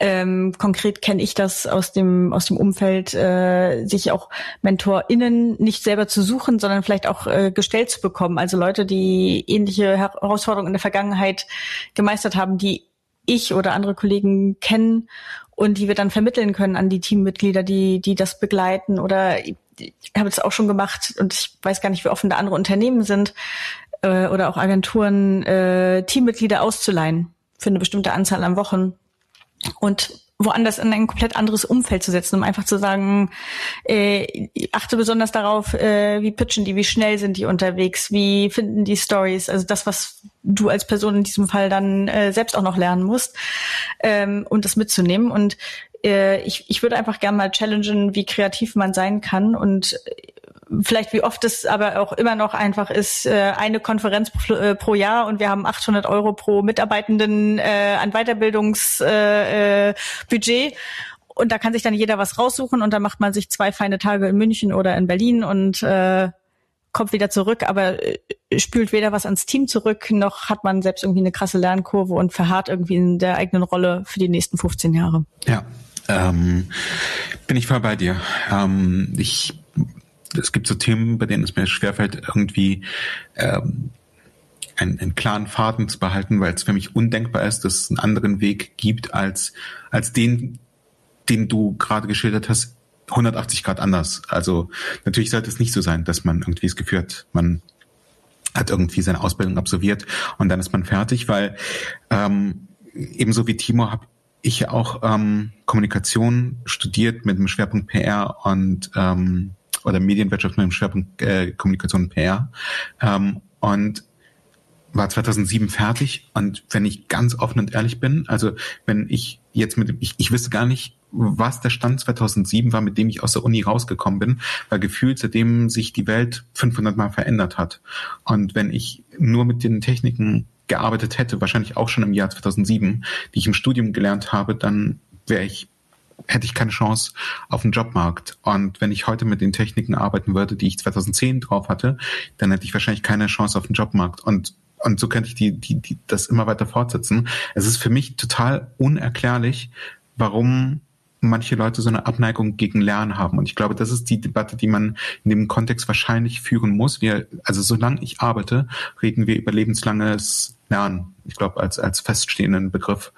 Ähm, konkret kenne ich das aus dem aus dem Umfeld, äh, sich auch MentorInnen nicht selber zu suchen, sondern vielleicht auch äh, gestellt zu bekommen. Also Leute, die ähnliche Herausforderungen in der Vergangenheit gemeistert haben, die ich oder andere Kollegen kennen und die wir dann vermitteln können an die Teammitglieder, die, die das begleiten. Oder ich habe es auch schon gemacht und ich weiß gar nicht, wie offen da andere Unternehmen sind äh, oder auch Agenturen, äh, Teammitglieder auszuleihen für eine bestimmte Anzahl an Wochen und woanders in ein komplett anderes Umfeld zu setzen, um einfach zu sagen, äh, achte besonders darauf, äh, wie pitchen die, wie schnell sind die unterwegs, wie finden die Stories, also das, was du als Person in diesem Fall dann äh, selbst auch noch lernen musst ähm, und das mitzunehmen. Und äh, ich, ich würde einfach gerne mal challengen, wie kreativ man sein kann und vielleicht wie oft es aber auch immer noch einfach ist, äh, eine Konferenz pro, äh, Jahr und wir haben 800 Euro pro Mitarbeitenden äh, an Weiterbildungsbudget. Äh, Budget. und da kann sich dann jeder was raussuchen und dann macht man sich zwei feine Tage in München oder in Berlin und äh, kommt wieder zurück, aber spült weder was ans Team zurück, noch hat man selbst irgendwie eine krasse Lernkurve und verharrt irgendwie in der eigenen Rolle für die nächsten 15 Jahre. Ja, ähm, bin ich voll bei dir. Ähm, ich es gibt so Themen, bei denen es mir schwerfällt, irgendwie ähm, einen, einen klaren Faden zu behalten, weil es für mich undenkbar ist, dass es einen anderen Weg gibt als, als den, den du gerade geschildert hast, 180 Grad anders. Also natürlich sollte es nicht so sein, dass man irgendwie es geführt, man hat irgendwie seine Ausbildung absolviert und dann ist man fertig, weil ähm, ebenso wie Timo habe ich ja auch ähm, Kommunikation studiert mit dem Schwerpunkt PR und ähm, oder Medienwirtschaft mit dem Schwerpunkt äh, Kommunikation und PR. Ähm, und war 2007 fertig und wenn ich ganz offen und ehrlich bin, also wenn ich jetzt mit ich, ich wüsste gar nicht, was der Stand 2007 war, mit dem ich aus der Uni rausgekommen bin, weil gefühlt seitdem sich die Welt 500 Mal verändert hat. Und wenn ich nur mit den Techniken gearbeitet hätte, wahrscheinlich auch schon im Jahr 2007, die ich im Studium gelernt habe, dann wäre ich hätte ich keine Chance auf den Jobmarkt. Und wenn ich heute mit den Techniken arbeiten würde, die ich 2010 drauf hatte, dann hätte ich wahrscheinlich keine Chance auf den Jobmarkt. Und und so könnte ich die, die, die, das immer weiter fortsetzen. Es ist für mich total unerklärlich, warum manche Leute so eine Abneigung gegen Lernen haben. Und ich glaube, das ist die Debatte, die man in dem Kontext wahrscheinlich führen muss. Wir, also solange ich arbeite, reden wir über lebenslanges Lernen. Ich glaube, als, als feststehenden Begriff.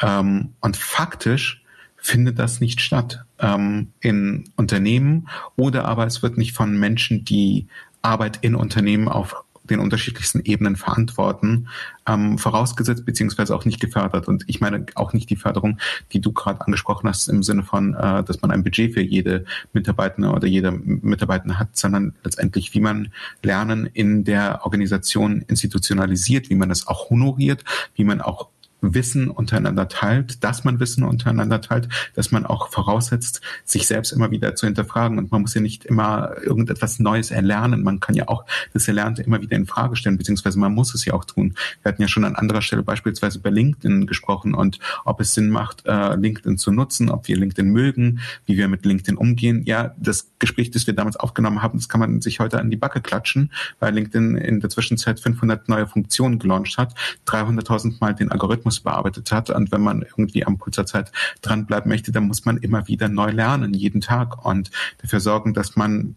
Ähm, und faktisch findet das nicht statt ähm, in Unternehmen oder aber es wird nicht von Menschen, die Arbeit in Unternehmen auf den unterschiedlichsten Ebenen verantworten, ähm, vorausgesetzt beziehungsweise auch nicht gefördert. Und ich meine auch nicht die Förderung, die du gerade angesprochen hast, im Sinne von, äh, dass man ein Budget für jede Mitarbeitende oder jeder Mitarbeitende hat, sondern letztendlich, wie man Lernen in der Organisation institutionalisiert, wie man das auch honoriert, wie man auch Wissen untereinander teilt, dass man Wissen untereinander teilt, dass man auch voraussetzt, sich selbst immer wieder zu hinterfragen. Und man muss ja nicht immer irgendetwas Neues erlernen. Man kann ja auch das Erlernte immer wieder in Frage stellen, beziehungsweise man muss es ja auch tun. Wir hatten ja schon an anderer Stelle beispielsweise über LinkedIn gesprochen und ob es Sinn macht, äh, LinkedIn zu nutzen, ob wir LinkedIn mögen, wie wir mit LinkedIn umgehen. Ja, das Gespräch, das wir damals aufgenommen haben, das kann man sich heute an die Backe klatschen, weil LinkedIn in der Zwischenzeit 500 neue Funktionen gelauncht hat, 300.000 Mal den Algorithmus Algorithmus bearbeitet hat. Und wenn man irgendwie am der Zeit dranbleiben möchte, dann muss man immer wieder neu lernen, jeden Tag und dafür sorgen, dass man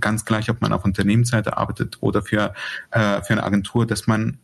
ganz gleich, ob man auf Unternehmensseite arbeitet oder für, äh, für eine Agentur, dass man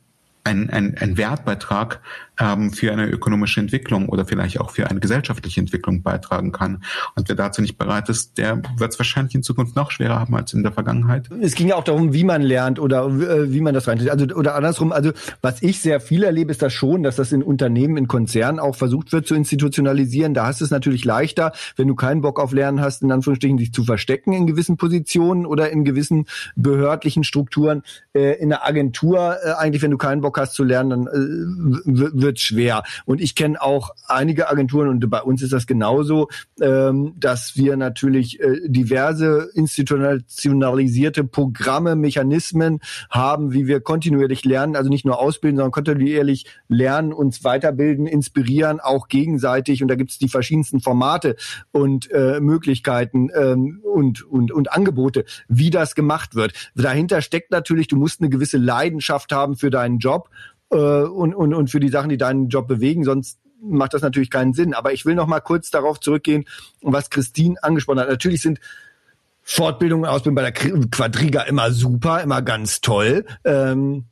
ein, ein, ein Wertbeitrag ähm, für eine ökonomische Entwicklung oder vielleicht auch für eine gesellschaftliche Entwicklung beitragen kann. Und wer dazu nicht bereit ist, der wird es wahrscheinlich in Zukunft noch schwerer haben als in der Vergangenheit. Es ging ja auch darum, wie man lernt oder äh, wie man das rein. Also oder andersrum. Also was ich sehr viel erlebe, ist das schon, dass das in Unternehmen, in Konzernen auch versucht wird zu institutionalisieren. Da hast du es natürlich leichter, wenn du keinen Bock auf Lernen hast, in Anführungsstrichen dich zu verstecken in gewissen Positionen oder in gewissen behördlichen Strukturen. Äh, in der Agentur äh, eigentlich, wenn du keinen Bock hast zu lernen, dann äh, wird schwer. Und ich kenne auch einige Agenturen und bei uns ist das genauso, ähm, dass wir natürlich äh, diverse institutionalisierte Programme, Mechanismen haben, wie wir kontinuierlich lernen, also nicht nur ausbilden, sondern kontinuierlich lernen, uns weiterbilden, inspirieren, auch gegenseitig. Und da gibt es die verschiedensten Formate und äh, Möglichkeiten ähm, und, und, und Angebote, wie das gemacht wird. Dahinter steckt natürlich, du musst eine gewisse Leidenschaft haben für deinen Job äh, und, und, und für die Sachen, die deinen Job bewegen, sonst macht das natürlich keinen Sinn. Aber ich will noch mal kurz darauf zurückgehen, was Christine angesprochen hat. Natürlich sind Fortbildung und Ausbildung bei der Quadriga immer super, immer ganz toll. Ähm,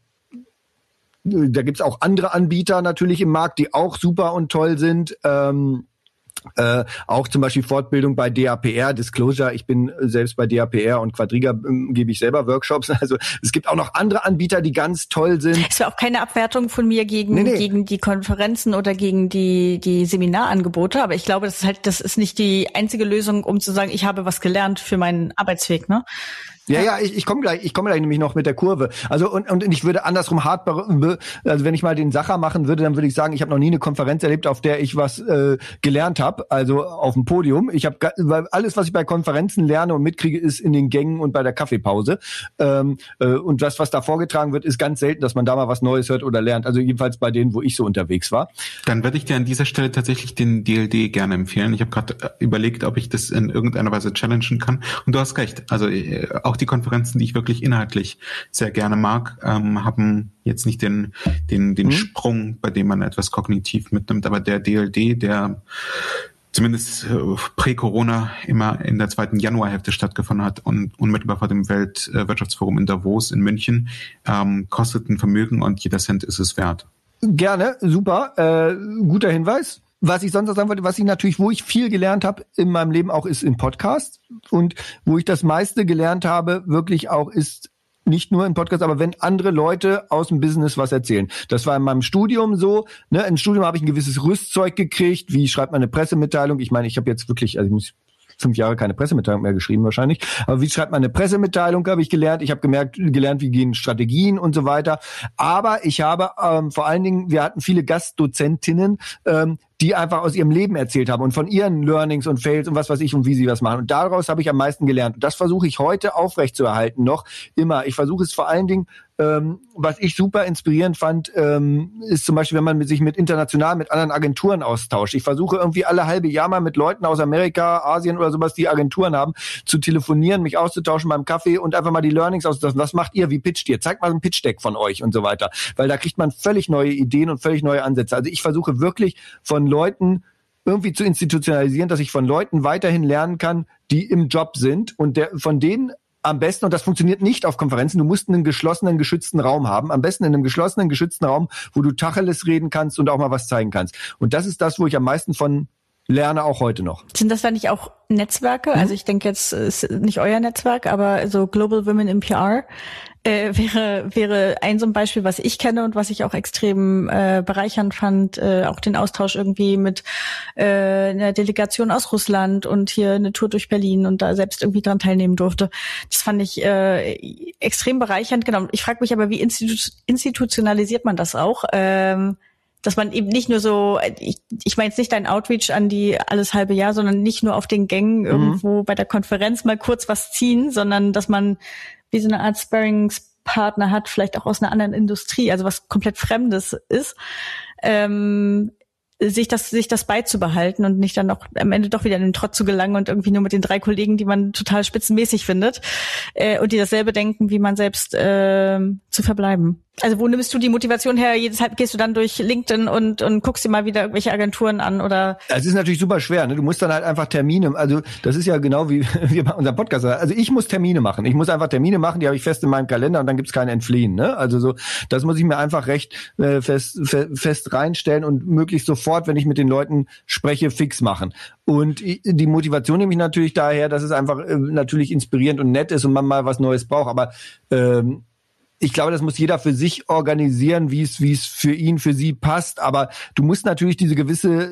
da gibt's auch andere Anbieter natürlich im Markt, die auch super und toll sind. Ähm, Äh, auch zum Beispiel Fortbildung bei DAPR, Disclosure. Ich bin selbst bei DAPR und Quadriga ähm, gebe ich selber Workshops. [LAUGHS] Also es gibt auch noch andere Anbieter, die ganz toll sind. Es war auch keine Abwertung von mir gegen, nee, nee. gegen die Konferenzen oder gegen die, die Seminarangebote. Aber ich glaube, das ist halt, das ist nicht die einzige Lösung, um zu sagen, ich habe was gelernt für meinen Arbeitsweg. Ne? Ja, ja, ich, ich komme gleich, ich komme gleich nämlich noch mit der Kurve. Also und, und ich würde andersrum hart, also wenn ich mal den Sacher machen würde, dann würde ich sagen, ich habe noch nie eine Konferenz erlebt, auf der ich was äh, gelernt habe, also auf dem Podium. Ich habe alles, was ich bei Konferenzen lerne und mitkriege, ist in den Gängen und bei der Kaffeepause. Ähm, äh, und das, was da vorgetragen wird, ist ganz selten, dass man da mal was Neues hört oder lernt. Also jedenfalls bei denen, wo ich so unterwegs war. Dann würde ich dir an dieser Stelle tatsächlich den DLD gerne empfehlen. Ich habe gerade äh, überlegt, ob ich das in irgendeiner Weise challengen kann. Und du hast recht. Also äh, auch auch die Konferenzen, die ich wirklich inhaltlich sehr gerne mag, ähm, haben jetzt nicht den, den, den mhm. Sprung, bei dem man etwas kognitiv mitnimmt, aber der DLD, der zumindest äh, prä-Corona immer in der zweiten Januarhälfte stattgefunden hat und unmittelbar vor dem Weltwirtschaftsforum in Davos in München, ähm, kostet ein Vermögen und jeder Cent ist es wert. Gerne, super, äh, guter Hinweis was ich sonst noch sagen wollte, was ich natürlich, wo ich viel gelernt habe in meinem Leben auch ist im Podcast und wo ich das meiste gelernt habe, wirklich auch ist nicht nur im Podcast, aber wenn andere Leute aus dem Business was erzählen. Das war in meinem Studium so. Ne? Im Studium habe ich ein gewisses Rüstzeug gekriegt. Wie schreibt man eine Pressemitteilung? Ich meine, ich habe jetzt wirklich, also ich muss fünf Jahre keine Pressemitteilung mehr geschrieben wahrscheinlich. Aber wie schreibt man eine Pressemitteilung, habe ich gelernt. Ich habe gemerkt, gelernt, wie gehen Strategien und so weiter. Aber ich habe ähm, vor allen Dingen, wir hatten viele Gastdozentinnen, ähm, die einfach aus ihrem Leben erzählt haben und von ihren Learnings und Fails und was weiß ich und wie sie was machen. Und daraus habe ich am meisten gelernt. Und das versuche ich heute aufrechtzuerhalten noch immer. Ich versuche es vor allen Dingen ähm, was ich super inspirierend fand, ähm, ist zum Beispiel, wenn man sich mit international mit anderen Agenturen austauscht. Ich versuche irgendwie alle halbe Jahr mal mit Leuten aus Amerika, Asien oder sowas, die Agenturen haben, zu telefonieren, mich auszutauschen beim Kaffee und einfach mal die Learnings auszutauschen. Was macht ihr? Wie pitcht ihr? Zeigt mal ein Pitch-Deck von euch und so weiter. Weil da kriegt man völlig neue Ideen und völlig neue Ansätze. Also ich versuche wirklich von Leuten irgendwie zu institutionalisieren, dass ich von Leuten weiterhin lernen kann, die im Job sind und der, von denen am besten, und das funktioniert nicht auf Konferenzen, du musst einen geschlossenen, geschützten Raum haben. Am besten in einem geschlossenen, geschützten Raum, wo du Tacheles reden kannst und auch mal was zeigen kannst. Und das ist das, wo ich am meisten von lerne, auch heute noch. Sind das dann nicht auch Netzwerke? Mhm. Also ich denke jetzt, ist nicht euer Netzwerk, aber so Global Women in PR äh, wäre, wäre ein so ein Beispiel, was ich kenne und was ich auch extrem äh, bereichernd fand, äh, auch den Austausch irgendwie mit äh, einer Delegation aus Russland und hier eine Tour durch Berlin und da selbst irgendwie dran teilnehmen durfte. Das fand ich äh, extrem bereichernd. Genau. Ich frage mich aber, wie institu institutionalisiert man das auch? Ähm, dass man eben nicht nur so, ich, ich meine jetzt nicht dein Outreach an die alles halbe Jahr, sondern nicht nur auf den Gängen mhm. irgendwo bei der Konferenz mal kurz was ziehen, sondern dass man wie so eine Art Sparringspartner hat, vielleicht auch aus einer anderen Industrie, also was komplett Fremdes ist, ähm, sich das, sich das beizubehalten und nicht dann auch am Ende doch wieder in den Trott zu gelangen und irgendwie nur mit den drei Kollegen, die man total spitzenmäßig findet, äh, und die dasselbe denken, wie man selbst äh, zu verbleiben. Also wo nimmst du die Motivation her? Jedes Halb gehst du dann durch LinkedIn und, und guckst dir mal wieder irgendwelche Agenturen an oder? Es ist natürlich super schwer. Ne? Du musst dann halt einfach Termine. Also das ist ja genau wie [LAUGHS] wir bei unserem Podcast. Also ich muss Termine machen. Ich muss einfach Termine machen. Die habe ich fest in meinem Kalender und dann gibt's kein Entfliehen. Ne? Also so, das muss ich mir einfach recht äh, fest, fe, fest reinstellen und möglichst sofort, wenn ich mit den Leuten spreche, fix machen. Und die Motivation nehme ich natürlich daher, dass es einfach äh, natürlich inspirierend und nett ist und man mal was Neues braucht. Aber ähm, ich glaube, das muss jeder für sich organisieren, wie es, wie es für ihn, für sie passt. Aber du musst natürlich diese gewisse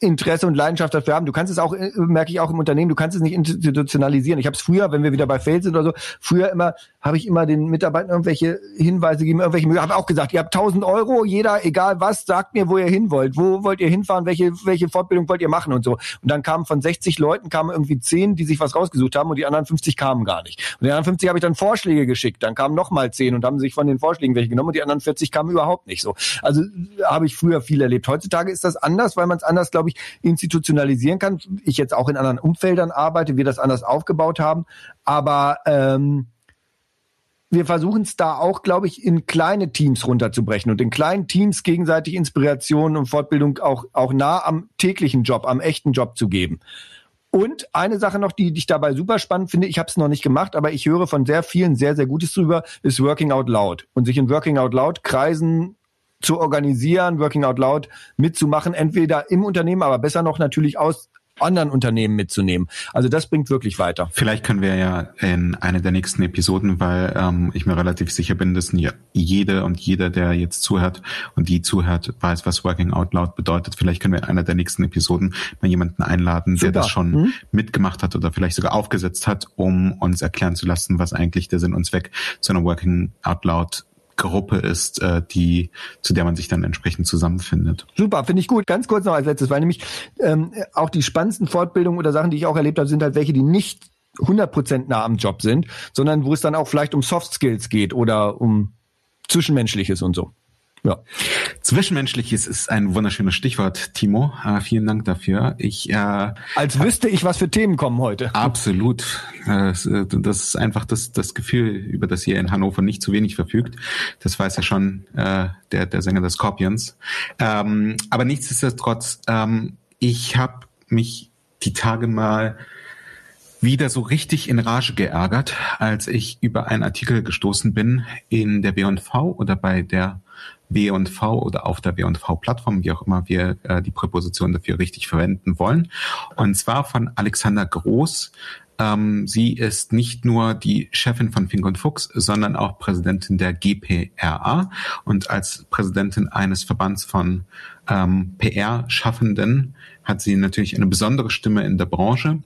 Interesse und Leidenschaft dafür haben. Du kannst es auch, äh, merke ich auch im Unternehmen, du kannst es nicht institutionalisieren. Ich habe es früher, wenn wir wieder bei Fail sind oder so, früher immer, habe ich immer den Mitarbeitern irgendwelche Hinweise gegeben, irgendwelche Mühe, habe auch gesagt, ihr habt 1000 Euro, jeder, egal was, sagt mir, wo ihr hin wollt. Wo wollt ihr hinfahren? Welche, welche Fortbildung wollt ihr machen und so. Und dann kamen von 60 Leuten, kamen irgendwie 10, die sich was rausgesucht haben und die anderen 50 kamen gar nicht. Und die anderen 50 habe ich dann Vorschläge geschickt. Dann kamen nochmal 10 und haben sich von den Vorschlägen welche genommen und die anderen 40 kamen überhaupt nicht so. Also habe ich früher viel erlebt. Heutzutage ist das anders, weil man es anders, glaube ich, institutionalisieren kann. Ich jetzt auch in anderen Umfeldern arbeite, wir das anders aufgebaut haben. Aber ähm, wir versuchen es da auch, glaube ich, in kleine Teams runterzubrechen und in kleinen Teams gegenseitig Inspiration und Fortbildung auch, auch nah am täglichen Job, am echten Job zu geben. Und eine Sache noch, die, die ich dabei super spannend finde, ich habe es noch nicht gemacht, aber ich höre von sehr vielen sehr, sehr Gutes drüber, ist Working Out Loud. Und sich in Working Out Loud Kreisen zu organisieren, Working Out Loud mitzumachen, entweder im Unternehmen, aber besser noch natürlich aus anderen Unternehmen mitzunehmen. Also das bringt wirklich weiter. Vielleicht können wir ja in einer der nächsten Episoden, weil ähm, ich mir relativ sicher bin, dass jede und jeder, der jetzt zuhört und die zuhört, weiß, was Working Out Loud bedeutet. Vielleicht können wir in einer der nächsten Episoden mal jemanden einladen, Super. der das schon hm? mitgemacht hat oder vielleicht sogar aufgesetzt hat, um uns erklären zu lassen, was eigentlich der Sinn und Zweck zu einer Working Out Loud Gruppe ist, äh, die zu der man sich dann entsprechend zusammenfindet. Super, finde ich gut. Ganz kurz noch als letztes, weil nämlich ähm, auch die spannendsten Fortbildungen oder Sachen, die ich auch erlebt habe, sind halt welche, die nicht 100% nah am Job sind, sondern wo es dann auch vielleicht um Soft Skills geht oder um Zwischenmenschliches und so. Ja. Zwischenmenschliches ist ein wunderschönes Stichwort, Timo. Äh, vielen Dank dafür. Ich äh, als wüsste ich, was für Themen kommen heute. Absolut. Äh, äh, das ist einfach das, das Gefühl, über das ihr in Hannover nicht zu wenig verfügt. Das weiß ja schon äh, der, der Sänger des Scorpions. Ähm, aber nichtsdestotrotz, ähm, ich habe mich die Tage mal wieder so richtig in Rage geärgert, als ich über einen Artikel gestoßen bin in der W&V oder bei der W&V oder auf der W&V-Plattform, wie auch immer wir äh, die Präposition dafür richtig verwenden wollen. Und zwar von Alexander Groß. Ähm, sie ist nicht nur die Chefin von Fink und Fuchs, sondern auch Präsidentin der GPRA und als Präsidentin eines Verbands von ähm, PR-Schaffenden hat sie natürlich eine besondere Stimme in der Branche.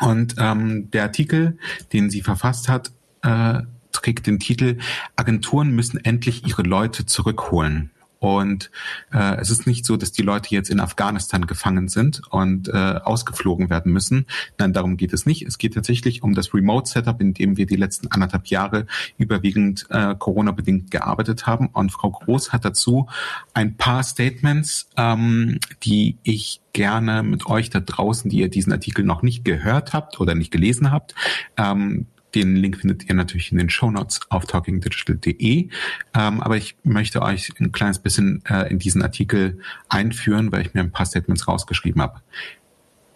Und ähm, der Artikel, den sie verfasst hat, äh, trägt den Titel Agenturen müssen endlich ihre Leute zurückholen. Und äh, es ist nicht so, dass die Leute jetzt in Afghanistan gefangen sind und äh, ausgeflogen werden müssen. Nein, darum geht es nicht. Es geht tatsächlich um das Remote-Setup, in dem wir die letzten anderthalb Jahre überwiegend äh, Corona-bedingt gearbeitet haben. Und Frau Groß hat dazu ein paar Statements, ähm, die ich gerne mit euch da draußen, die ihr diesen Artikel noch nicht gehört habt oder nicht gelesen habt, ähm, den Link findet ihr natürlich in den Show Notes auf talkingdigital.de. Ähm, aber ich möchte euch ein kleines bisschen äh, in diesen Artikel einführen, weil ich mir ein paar Statements rausgeschrieben habe.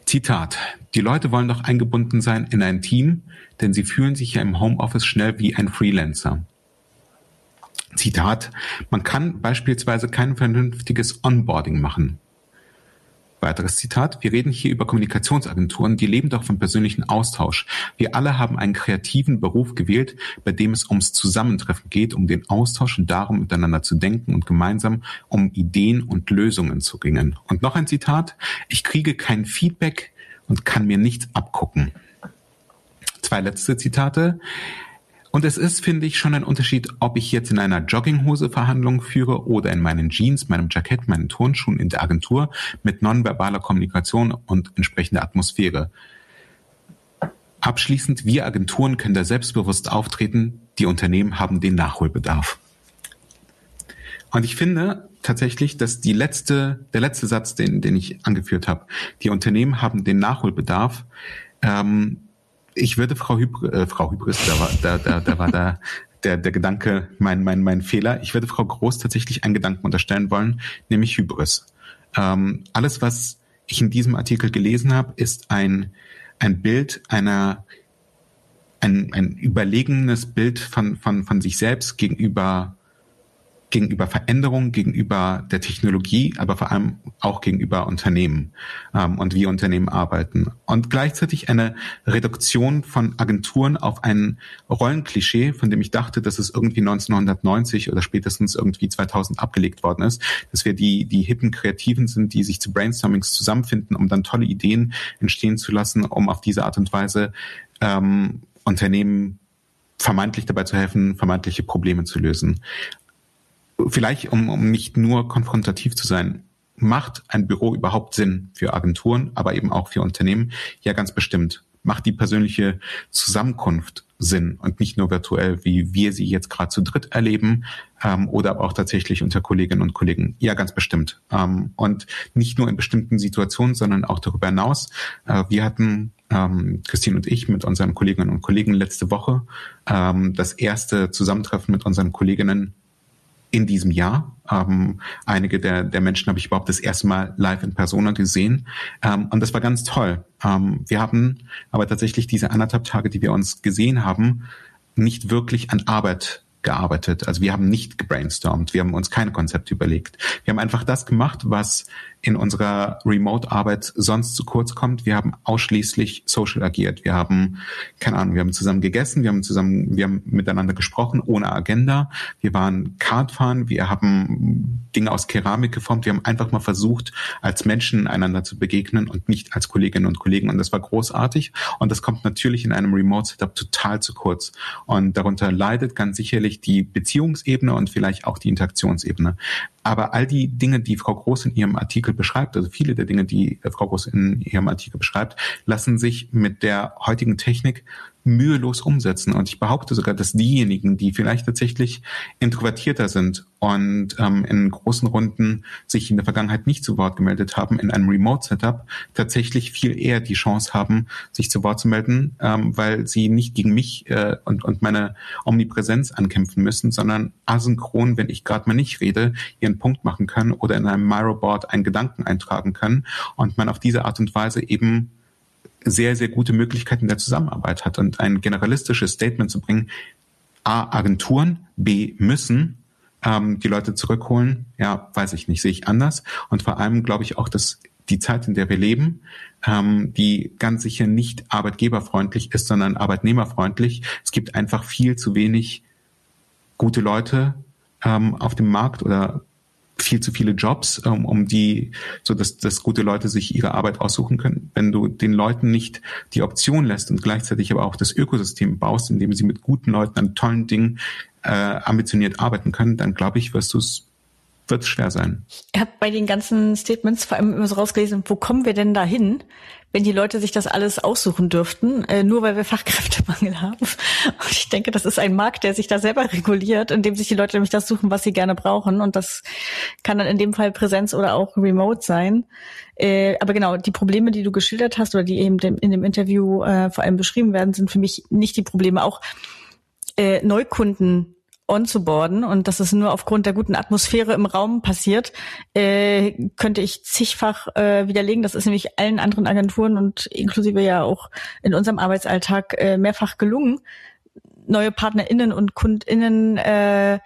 Zitat. Die Leute wollen doch eingebunden sein in ein Team, denn sie fühlen sich ja im Homeoffice schnell wie ein Freelancer. Zitat. Man kann beispielsweise kein vernünftiges Onboarding machen. Weiteres Zitat. Wir reden hier über Kommunikationsagenturen, die leben doch vom persönlichen Austausch. Wir alle haben einen kreativen Beruf gewählt, bei dem es ums Zusammentreffen geht, um den Austausch und darum, miteinander zu denken und gemeinsam um Ideen und Lösungen zu ringen. Und noch ein Zitat. Ich kriege kein Feedback und kann mir nichts abgucken. Zwei letzte Zitate. Und es ist, finde ich, schon ein Unterschied, ob ich jetzt in einer Jogginghose Verhandlungen führe oder in meinen Jeans, meinem Jackett, meinen Turnschuhen in der Agentur mit nonverbaler Kommunikation und entsprechender Atmosphäre. Abschließend, wir Agenturen können da selbstbewusst auftreten, die Unternehmen haben den Nachholbedarf. Und ich finde tatsächlich, dass die letzte, der letzte Satz, den, den ich angeführt habe, die Unternehmen haben den Nachholbedarf, ähm, ich würde Frau, Hybr äh, Frau Hybris, da war, da, da, da war da der, der Gedanke, mein, mein, mein Fehler. Ich würde Frau Groß tatsächlich einen Gedanken unterstellen wollen, nämlich Hybris. Ähm, alles, was ich in diesem Artikel gelesen habe, ist ein, ein Bild einer, ein, ein überlegenes Bild von, von, von sich selbst gegenüber gegenüber Veränderungen, gegenüber der Technologie, aber vor allem auch gegenüber Unternehmen ähm, und wie Unternehmen arbeiten. Und gleichzeitig eine Reduktion von Agenturen auf ein Rollenklischee, von dem ich dachte, dass es irgendwie 1990 oder spätestens irgendwie 2000 abgelegt worden ist, dass wir die, die hippen Kreativen sind, die sich zu Brainstormings zusammenfinden, um dann tolle Ideen entstehen zu lassen, um auf diese Art und Weise ähm, Unternehmen vermeintlich dabei zu helfen, vermeintliche Probleme zu lösen vielleicht um, um nicht nur konfrontativ zu sein, macht ein Büro überhaupt Sinn für Agenturen, aber eben auch für Unternehmen? Ja, ganz bestimmt. Macht die persönliche Zusammenkunft Sinn und nicht nur virtuell, wie wir sie jetzt gerade zu dritt erleben ähm, oder aber auch tatsächlich unter Kolleginnen und Kollegen. Ja, ganz bestimmt. Ähm, und nicht nur in bestimmten Situationen, sondern auch darüber hinaus. Äh, wir hatten ähm, Christine und ich mit unseren Kolleginnen und Kollegen letzte Woche ähm, das erste Zusammentreffen mit unseren Kolleginnen in diesem Jahr. Ähm, einige der, der Menschen habe ich überhaupt das erste Mal live in Persona gesehen. Ähm, und das war ganz toll. Ähm, wir haben aber tatsächlich diese anderthalb Tage, die wir uns gesehen haben, nicht wirklich an Arbeit gearbeitet. Also wir haben nicht gebrainstormt, wir haben uns keine Konzepte überlegt. Wir haben einfach das gemacht, was in unserer Remote-Arbeit sonst zu kurz kommt. Wir haben ausschließlich social agiert. Wir haben, keine Ahnung, wir haben zusammen gegessen, wir haben zusammen, wir haben miteinander gesprochen, ohne Agenda. Wir waren Kartfahren, wir haben Dinge aus Keramik geformt. Wir haben einfach mal versucht, als Menschen einander zu begegnen und nicht als Kolleginnen und Kollegen. Und das war großartig. Und das kommt natürlich in einem Remote-Setup total zu kurz. Und darunter leidet ganz sicherlich die Beziehungsebene und vielleicht auch die Interaktionsebene. Aber all die Dinge, die Frau Groß in ihrem Artikel beschreibt, also viele der Dinge, die Frau Groß in ihrem Artikel beschreibt, lassen sich mit der heutigen Technik mühelos umsetzen. Und ich behaupte sogar, dass diejenigen, die vielleicht tatsächlich introvertierter sind und ähm, in großen Runden sich in der Vergangenheit nicht zu Wort gemeldet haben, in einem Remote-Setup tatsächlich viel eher die Chance haben, sich zu Wort zu melden, ähm, weil sie nicht gegen mich äh, und, und meine Omnipräsenz ankämpfen müssen, sondern asynchron, wenn ich gerade mal nicht rede, ihren Punkt machen können oder in einem Miro-Board einen Gedanken eintragen können und man auf diese Art und Weise eben sehr, sehr gute Möglichkeiten der Zusammenarbeit hat und ein generalistisches Statement zu bringen, A, Agenturen, B, müssen ähm, die Leute zurückholen, ja, weiß ich nicht, sehe ich anders. Und vor allem glaube ich auch, dass die Zeit, in der wir leben, ähm, die ganz sicher nicht arbeitgeberfreundlich ist, sondern arbeitnehmerfreundlich. Es gibt einfach viel zu wenig gute Leute ähm, auf dem Markt oder viel zu viele Jobs, um, um die, so dass, dass gute Leute sich ihre Arbeit aussuchen können. Wenn du den Leuten nicht die Option lässt und gleichzeitig aber auch das Ökosystem baust, indem sie mit guten Leuten an tollen Dingen äh, ambitioniert arbeiten können, dann glaube ich, wirst du es wird schwer sein. Ich habe bei den ganzen Statements vor allem immer so rausgelesen, wo kommen wir denn da hin, wenn die Leute sich das alles aussuchen dürften, äh, nur weil wir Fachkräftemangel haben. Und ich denke, das ist ein Markt, der sich da selber reguliert, indem sich die Leute nämlich das suchen, was sie gerne brauchen. Und das kann dann in dem Fall Präsenz oder auch Remote sein. Äh, aber genau, die Probleme, die du geschildert hast oder die eben in dem Interview äh, vor allem beschrieben werden, sind für mich nicht die Probleme. Auch Neukunden onzuboarden und dass es nur aufgrund der guten Atmosphäre im Raum passiert, äh, könnte ich zigfach äh, widerlegen. Das ist nämlich allen anderen Agenturen und inklusive ja auch in unserem Arbeitsalltag äh, mehrfach gelungen, neue PartnerInnen und KundInnen äh,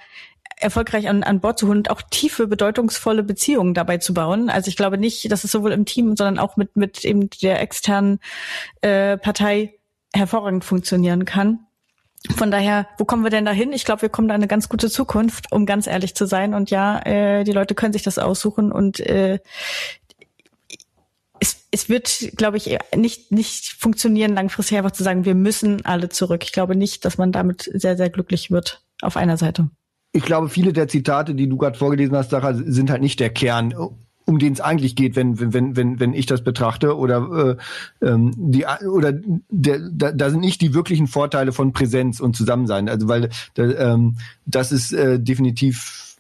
erfolgreich an, an Bord zu holen und auch tiefe, bedeutungsvolle Beziehungen dabei zu bauen. Also ich glaube nicht, dass es sowohl im Team, sondern auch mit, mit eben der externen äh, Partei hervorragend funktionieren kann. Von daher, wo kommen wir denn da hin? Ich glaube, wir kommen da in eine ganz gute Zukunft, um ganz ehrlich zu sein. Und ja, äh, die Leute können sich das aussuchen und äh, es, es wird, glaube ich, nicht, nicht funktionieren, langfristig einfach zu sagen, wir müssen alle zurück. Ich glaube nicht, dass man damit sehr, sehr glücklich wird auf einer Seite. Ich glaube, viele der Zitate, die du gerade vorgelesen hast, Sarah, sind halt nicht der Kern um den es eigentlich geht, wenn wenn wenn wenn ich das betrachte oder äh, ähm, die oder der, da, da sind nicht die wirklichen Vorteile von Präsenz und Zusammensein. Also weil da, ähm, das ist äh, definitiv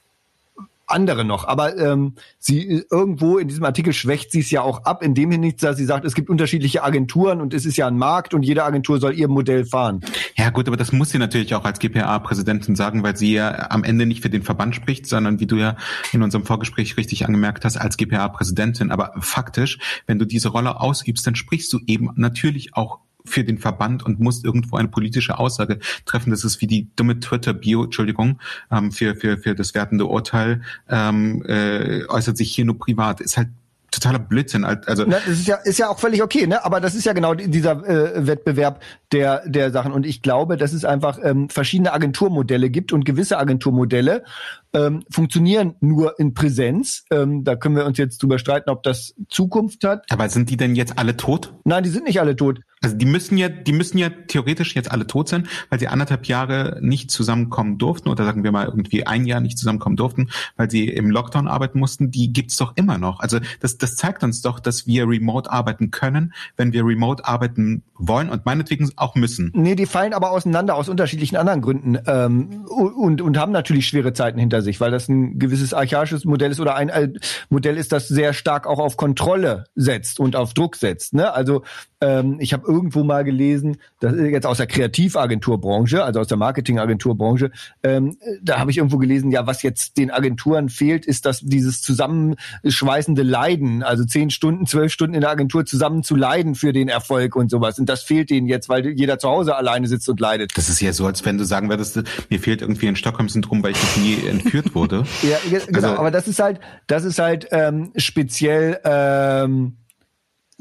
andere noch. Aber ähm, sie irgendwo in diesem Artikel schwächt sie es ja auch ab, in dem Hinsicht, dass sie sagt, es gibt unterschiedliche Agenturen und es ist ja ein Markt und jede Agentur soll ihr Modell fahren. Ja gut, aber das muss sie natürlich auch als GPA-Präsidentin sagen, weil sie ja am Ende nicht für den Verband spricht, sondern wie du ja in unserem Vorgespräch richtig angemerkt hast, als GPA-Präsidentin. Aber faktisch, wenn du diese Rolle ausübst, dann sprichst du eben natürlich auch für den Verband und muss irgendwo eine politische Aussage treffen. Das ist wie die dumme Twitter-Bio, Entschuldigung, ähm, für, für, für das wertende Urteil, ähm, äh, äußert sich hier nur privat. Ist halt totaler Blödsinn. Also Na, das ist ja ist ja auch völlig okay, ne? Aber das ist ja genau dieser äh, Wettbewerb der der Sachen. Und ich glaube, dass es einfach ähm, verschiedene Agenturmodelle gibt und gewisse Agenturmodelle ähm, funktionieren nur in Präsenz. Ähm, da können wir uns jetzt drüber streiten, ob das Zukunft hat. Aber sind die denn jetzt alle tot? Nein, die sind nicht alle tot. Also die müssen ja, die müssen ja theoretisch jetzt alle tot sein, weil sie anderthalb Jahre nicht zusammenkommen durften oder sagen wir mal irgendwie ein Jahr nicht zusammenkommen durften, weil sie im Lockdown arbeiten mussten. Die gibt's doch immer noch. Also das, das zeigt uns doch, dass wir remote arbeiten können, wenn wir remote arbeiten wollen und meinetwegen auch müssen. Nee, die fallen aber auseinander aus unterschiedlichen anderen Gründen ähm, und, und haben natürlich schwere Zeiten hinter sich, weil das ein gewisses archaisches Modell ist oder ein Modell ist, das sehr stark auch auf Kontrolle setzt und auf Druck setzt. Ne? Also Ähm, ich habe irgendwo mal gelesen, das ist jetzt aus der Kreativagenturbranche, also aus der Marketingagenturbranche, ähm, da habe ich irgendwo gelesen, ja, was jetzt den Agenturen fehlt, ist dass dieses zusammenschweißende Leiden, also zehn Stunden, zwölf Stunden in der Agentur zusammen zu leiden für den Erfolg und sowas. Und das fehlt denen jetzt, weil jeder zu Hause alleine sitzt und leidet. Das ist ja so, als wenn du sagen würdest, mir fehlt irgendwie ein Stockholm-Syndrom, weil ich nie entführt wurde. [LAUGHS] ja, genau, also, aber das ist halt, das ist halt ähm, speziell ähm,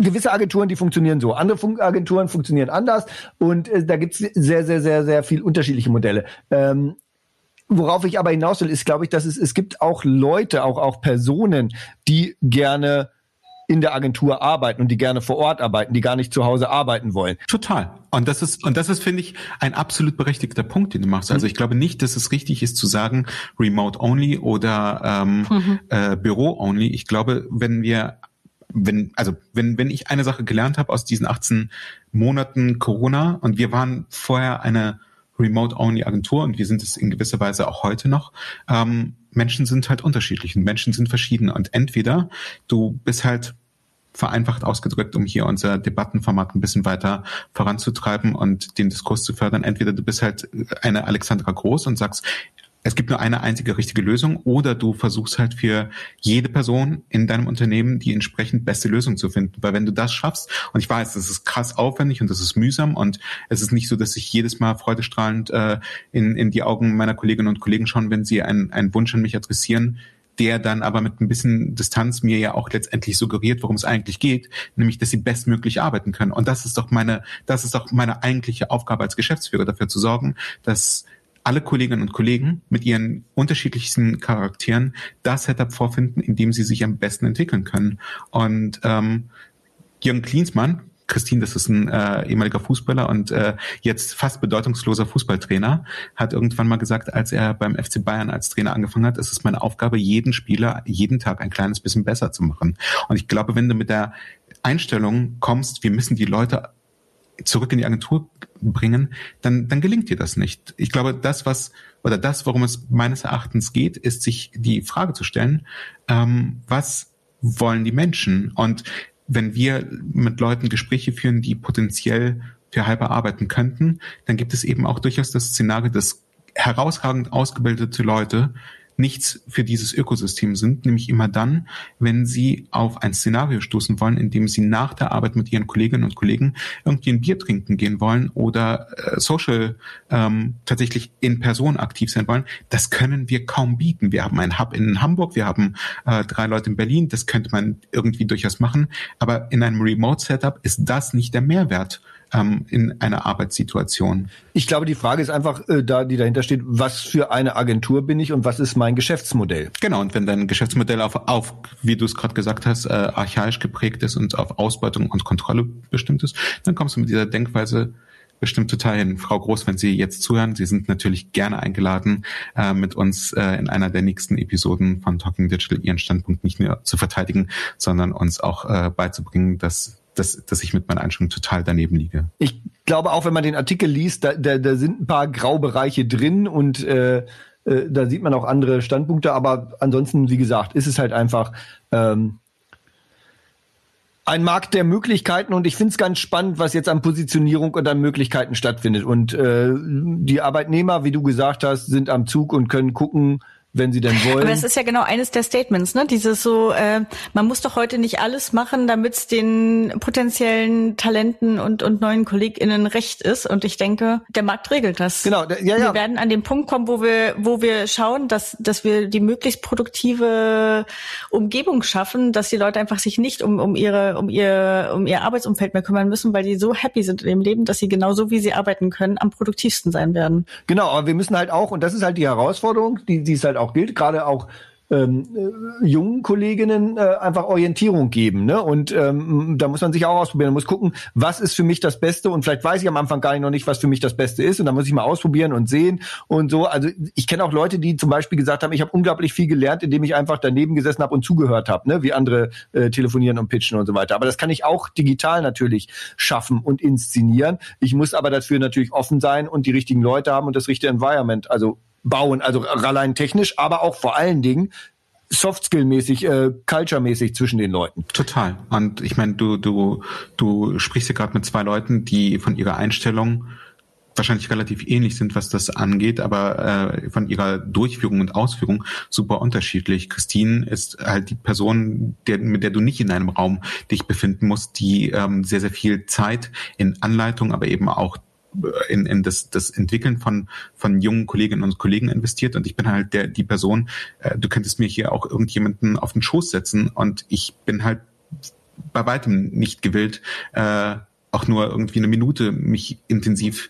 gewisse Agenturen, die funktionieren so. Andere Fun Agenturen funktionieren anders und äh, da gibt's sehr, sehr, sehr, sehr viel unterschiedliche Modelle. Ähm, worauf ich aber hinaus will, ist, glaube ich, dass es, es gibt auch Leute, auch, auch Personen, die gerne in der Agentur arbeiten und die gerne vor Ort arbeiten, die gar nicht zu Hause arbeiten wollen. Total. Und das ist, und das ist, finde ich, ein absolut berechtigter Punkt, den du machst. Also ich glaube nicht, dass es richtig ist zu sagen, Remote only oder ähm, mhm. äh, Büro only. Ich glaube, wenn wir wenn, also wenn, wenn ich eine Sache gelernt habe aus diesen 18 Monaten Corona und wir waren vorher eine Remote-Only-Agentur und wir sind es in gewisser Weise auch heute noch, ähm, Menschen sind halt unterschiedlich und Menschen sind verschieden und entweder du bist halt vereinfacht ausgedrückt, um hier unser Debattenformat ein bisschen weiter voranzutreiben und den Diskurs zu fördern. Entweder du bist halt eine Alexandra Groß und sagst, es gibt nur eine einzige richtige Lösung oder du versuchst halt für jede Person in deinem Unternehmen die entsprechend beste Lösung zu finden. Weil wenn du das schaffst, und ich weiß, das ist krass aufwendig und das ist mühsam und es ist nicht so, dass ich jedes Mal freudestrahlend äh, in, in die Augen meiner Kolleginnen und Kollegen schauen, wenn sie einen, einen Wunsch an mich adressieren, der dann aber mit ein bisschen Distanz mir ja auch letztendlich suggeriert, worum es eigentlich geht, nämlich, dass sie bestmöglich arbeiten können. Und das ist doch meine, das ist doch meine eigentliche Aufgabe als Geschäftsführer, dafür zu sorgen, dass alle Kolleginnen und Kollegen mit ihren unterschiedlichsten Charakteren das Setup vorfinden, in dem sie sich am besten entwickeln können. Und ähm, Jürgen Klinsmann, Christine, das ist ein äh, ehemaliger Fußballer und äh, jetzt fast bedeutungsloser Fußballtrainer, hat irgendwann mal gesagt, als er beim FC Bayern als Trainer angefangen hat, ist es meine Aufgabe, jeden Spieler jeden Tag ein kleines bisschen besser zu machen. Und ich glaube, wenn du mit der Einstellung kommst, wir müssen die Leute zurück in die Agentur bringen, dann, dann gelingt dir das nicht. Ich glaube, das, was, oder das, worum es meines Erachtens geht, ist sich die Frage zu stellen, ähm, was wollen die Menschen? Und wenn wir mit Leuten Gespräche führen, die potenziell für Hyper arbeiten könnten, dann gibt es eben auch durchaus das Szenario, dass herausragend ausgebildete Leute nichts für dieses Ökosystem sind, nämlich immer dann, wenn sie auf ein Szenario stoßen wollen, in dem sie nach der Arbeit mit ihren Kolleginnen und Kollegen irgendwie ein Bier trinken gehen wollen oder äh, social ähm, tatsächlich in Person aktiv sein wollen. Das können wir kaum bieten. Wir haben einen Hub in Hamburg, wir haben äh, drei Leute in Berlin, das könnte man irgendwie durchaus machen, aber in einem Remote-Setup ist das nicht der Mehrwert ähm, in einer Arbeitssituation. Ich glaube, die Frage ist einfach, äh, da die dahinter steht, was für eine Agentur bin ich und was ist mein Geschäftsmodell? Genau, und wenn dein Geschäftsmodell auf, auf wie du es gerade gesagt hast, äh, archaisch geprägt ist und auf Ausbeutung und Kontrolle bestimmt ist, dann kommst du mit dieser Denkweise bestimmt total hin. Frau Groß, wenn Sie jetzt zuhören, Sie sind natürlich gerne eingeladen, äh, mit uns äh, in einer der nächsten Episoden von Talking Digital Ihren Standpunkt nicht nur zu verteidigen, sondern uns auch äh, beizubringen, dass dass, dass ich mit meinen Einstellungen total daneben liege. Ich glaube auch, wenn man den Artikel liest, da, da, da sind ein paar Graubereiche drin und äh, äh, da sieht man auch andere Standpunkte, aber ansonsten, wie gesagt, ist es halt einfach ähm, ein Markt der Möglichkeiten und ich finde es ganz spannend, was jetzt an Positionierung und an Möglichkeiten stattfindet. Und äh, die Arbeitnehmer, wie du gesagt hast, sind am Zug und können gucken, wenn sie denn wollen. Aber das ist ja genau eines der Statements, ne? Dieses so, äh, man muss doch heute nicht alles machen, damit es den potenziellen Talenten und, und neuen KollegInnen recht ist. Und ich denke, der Markt regelt das. Genau, ja, ja. Wir werden an den Punkt kommen, wo wir, wo wir schauen, dass, dass wir die möglichst produktive Umgebung schaffen, dass die Leute einfach sich nicht um, um ihre, um ihr, um ihr Arbeitsumfeld mehr kümmern müssen, weil die so happy sind in ihrem Leben, dass sie genauso wie sie arbeiten können, am produktivsten sein werden. Genau, aber wir müssen halt auch, und das ist halt die Herausforderung, die, die ist halt auch gilt, gerade auch ähm, äh, jungen Kolleginnen äh, einfach Orientierung geben. Ne? Und ähm, da muss man sich auch ausprobieren. Man muss gucken, was ist für mich das Beste. Und vielleicht weiß ich am Anfang gar nicht noch nicht, was für mich das Beste ist. Und da muss ich mal ausprobieren und sehen und so. Also ich kenne auch Leute, die zum Beispiel gesagt haben, ich habe unglaublich viel gelernt, indem ich einfach daneben gesessen habe und zugehört habe, ne? wie andere äh, telefonieren und pitchen und so weiter. Aber das kann ich auch digital natürlich schaffen und inszenieren. Ich muss aber dafür natürlich offen sein und die richtigen Leute haben und das richtige Environment, also bauen, also allein technisch, aber auch vor allen Dingen Softskill-mäßig, äh, Culture-mäßig zwischen den Leuten. Total. Und ich meine, du, du, du sprichst hier gerade mit zwei Leuten, die von ihrer Einstellung wahrscheinlich relativ ähnlich sind, was das angeht, aber äh, von ihrer Durchführung und Ausführung super unterschiedlich. Christine ist halt die Person, der, mit der du nicht in einem Raum dich befinden musst, die ähm, sehr, sehr viel Zeit in Anleitung, aber eben auch in, in das, das Entwickeln von, von jungen Kolleginnen und Kollegen investiert und ich bin halt der, die Person, äh, du könntest mir hier auch irgendjemanden auf den Schoß setzen und ich bin halt bei weitem nicht gewillt, äh, auch nur irgendwie eine Minute mich intensiv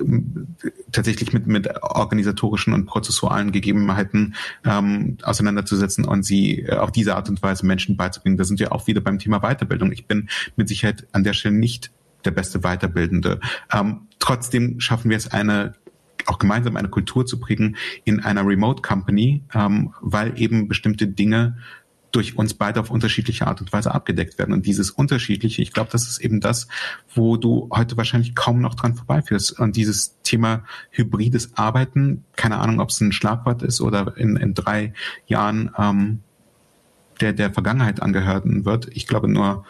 ähm, tatsächlich mit, mit organisatorischen und prozessualen Gegebenheiten ähm, auseinanderzusetzen und sie äh, auf diese Art und Weise Menschen beizubringen. Da sind wir auch wieder beim Thema Weiterbildung. Ich bin mit Sicherheit an der Stelle nicht der beste Weiterbildende. Ähm, trotzdem schaffen wir es, eine auch gemeinsam eine Kultur zu prägen in einer Remote Company, ähm, weil eben bestimmte Dinge durch uns beide auf unterschiedliche Art und Weise abgedeckt werden. Und dieses Unterschiedliche, ich glaube, das ist eben das, wo du heute wahrscheinlich kaum noch dran vorbeiführst. Und dieses Thema hybrides Arbeiten, keine Ahnung, ob es ein Schlagwort ist oder in, in drei Jahren ähm, der, der Vergangenheit angehören wird. Ich glaube nur,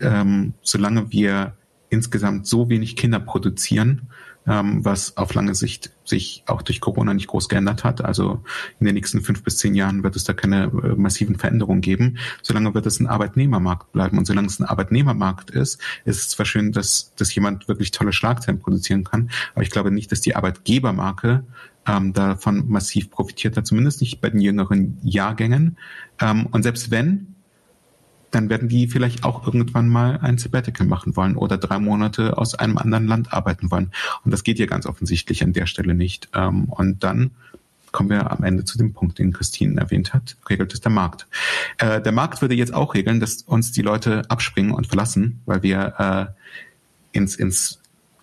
ähm, solange wir insgesamt so wenig Kinder produzieren, ähm, was auf lange Sicht sich auch durch Corona nicht groß geändert hat. Also in den nächsten fünf bis zehn Jahren wird es da keine äh, massiven Veränderungen geben. Solange wird es ein Arbeitnehmermarkt bleiben. Und solange es ein Arbeitnehmermarkt ist, ist es zwar schön, dass, dass jemand wirklich tolle Schlagzeilen produzieren kann, aber ich glaube nicht, dass die Arbeitgebermarke ähm, davon massiv profitiert hat, zumindest nicht bei den jüngeren Jahrgängen. Ähm, und selbst wenn, dann werden die vielleicht auch irgendwann mal ein Sabbatical machen wollen oder drei Monate aus einem anderen Land arbeiten wollen. Und das geht ja ganz offensichtlich an der Stelle nicht. Ähm, und dann kommen wir am Ende zu dem Punkt, den Christine erwähnt hat, regelt es der Markt. Äh, der Markt würde jetzt auch regeln, dass uns die Leute abspringen und verlassen, weil wir äh, ins, ins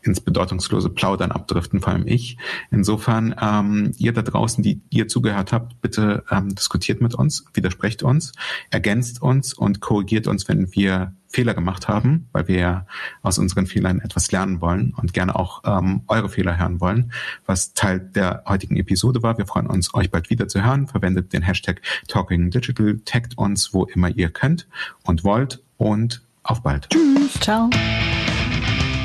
ins bedeutungslose Plaudern abdriften, vor allem ich. Insofern, ähm, ihr da draußen, die ihr zugehört habt, bitte ähm, diskutiert mit uns, widersprecht uns, ergänzt uns und korrigiert uns, wenn wir Fehler gemacht haben, weil wir ja aus unseren Fehlern etwas lernen wollen und gerne auch ähm, eure Fehler hören wollen, was Teil der heutigen Episode war. Wir freuen uns, euch bald wieder zu hören. Verwendet den Hashtag Talking Digital, taggt uns, wo immer ihr könnt und wollt und auf bald. Tschüss. Ciao.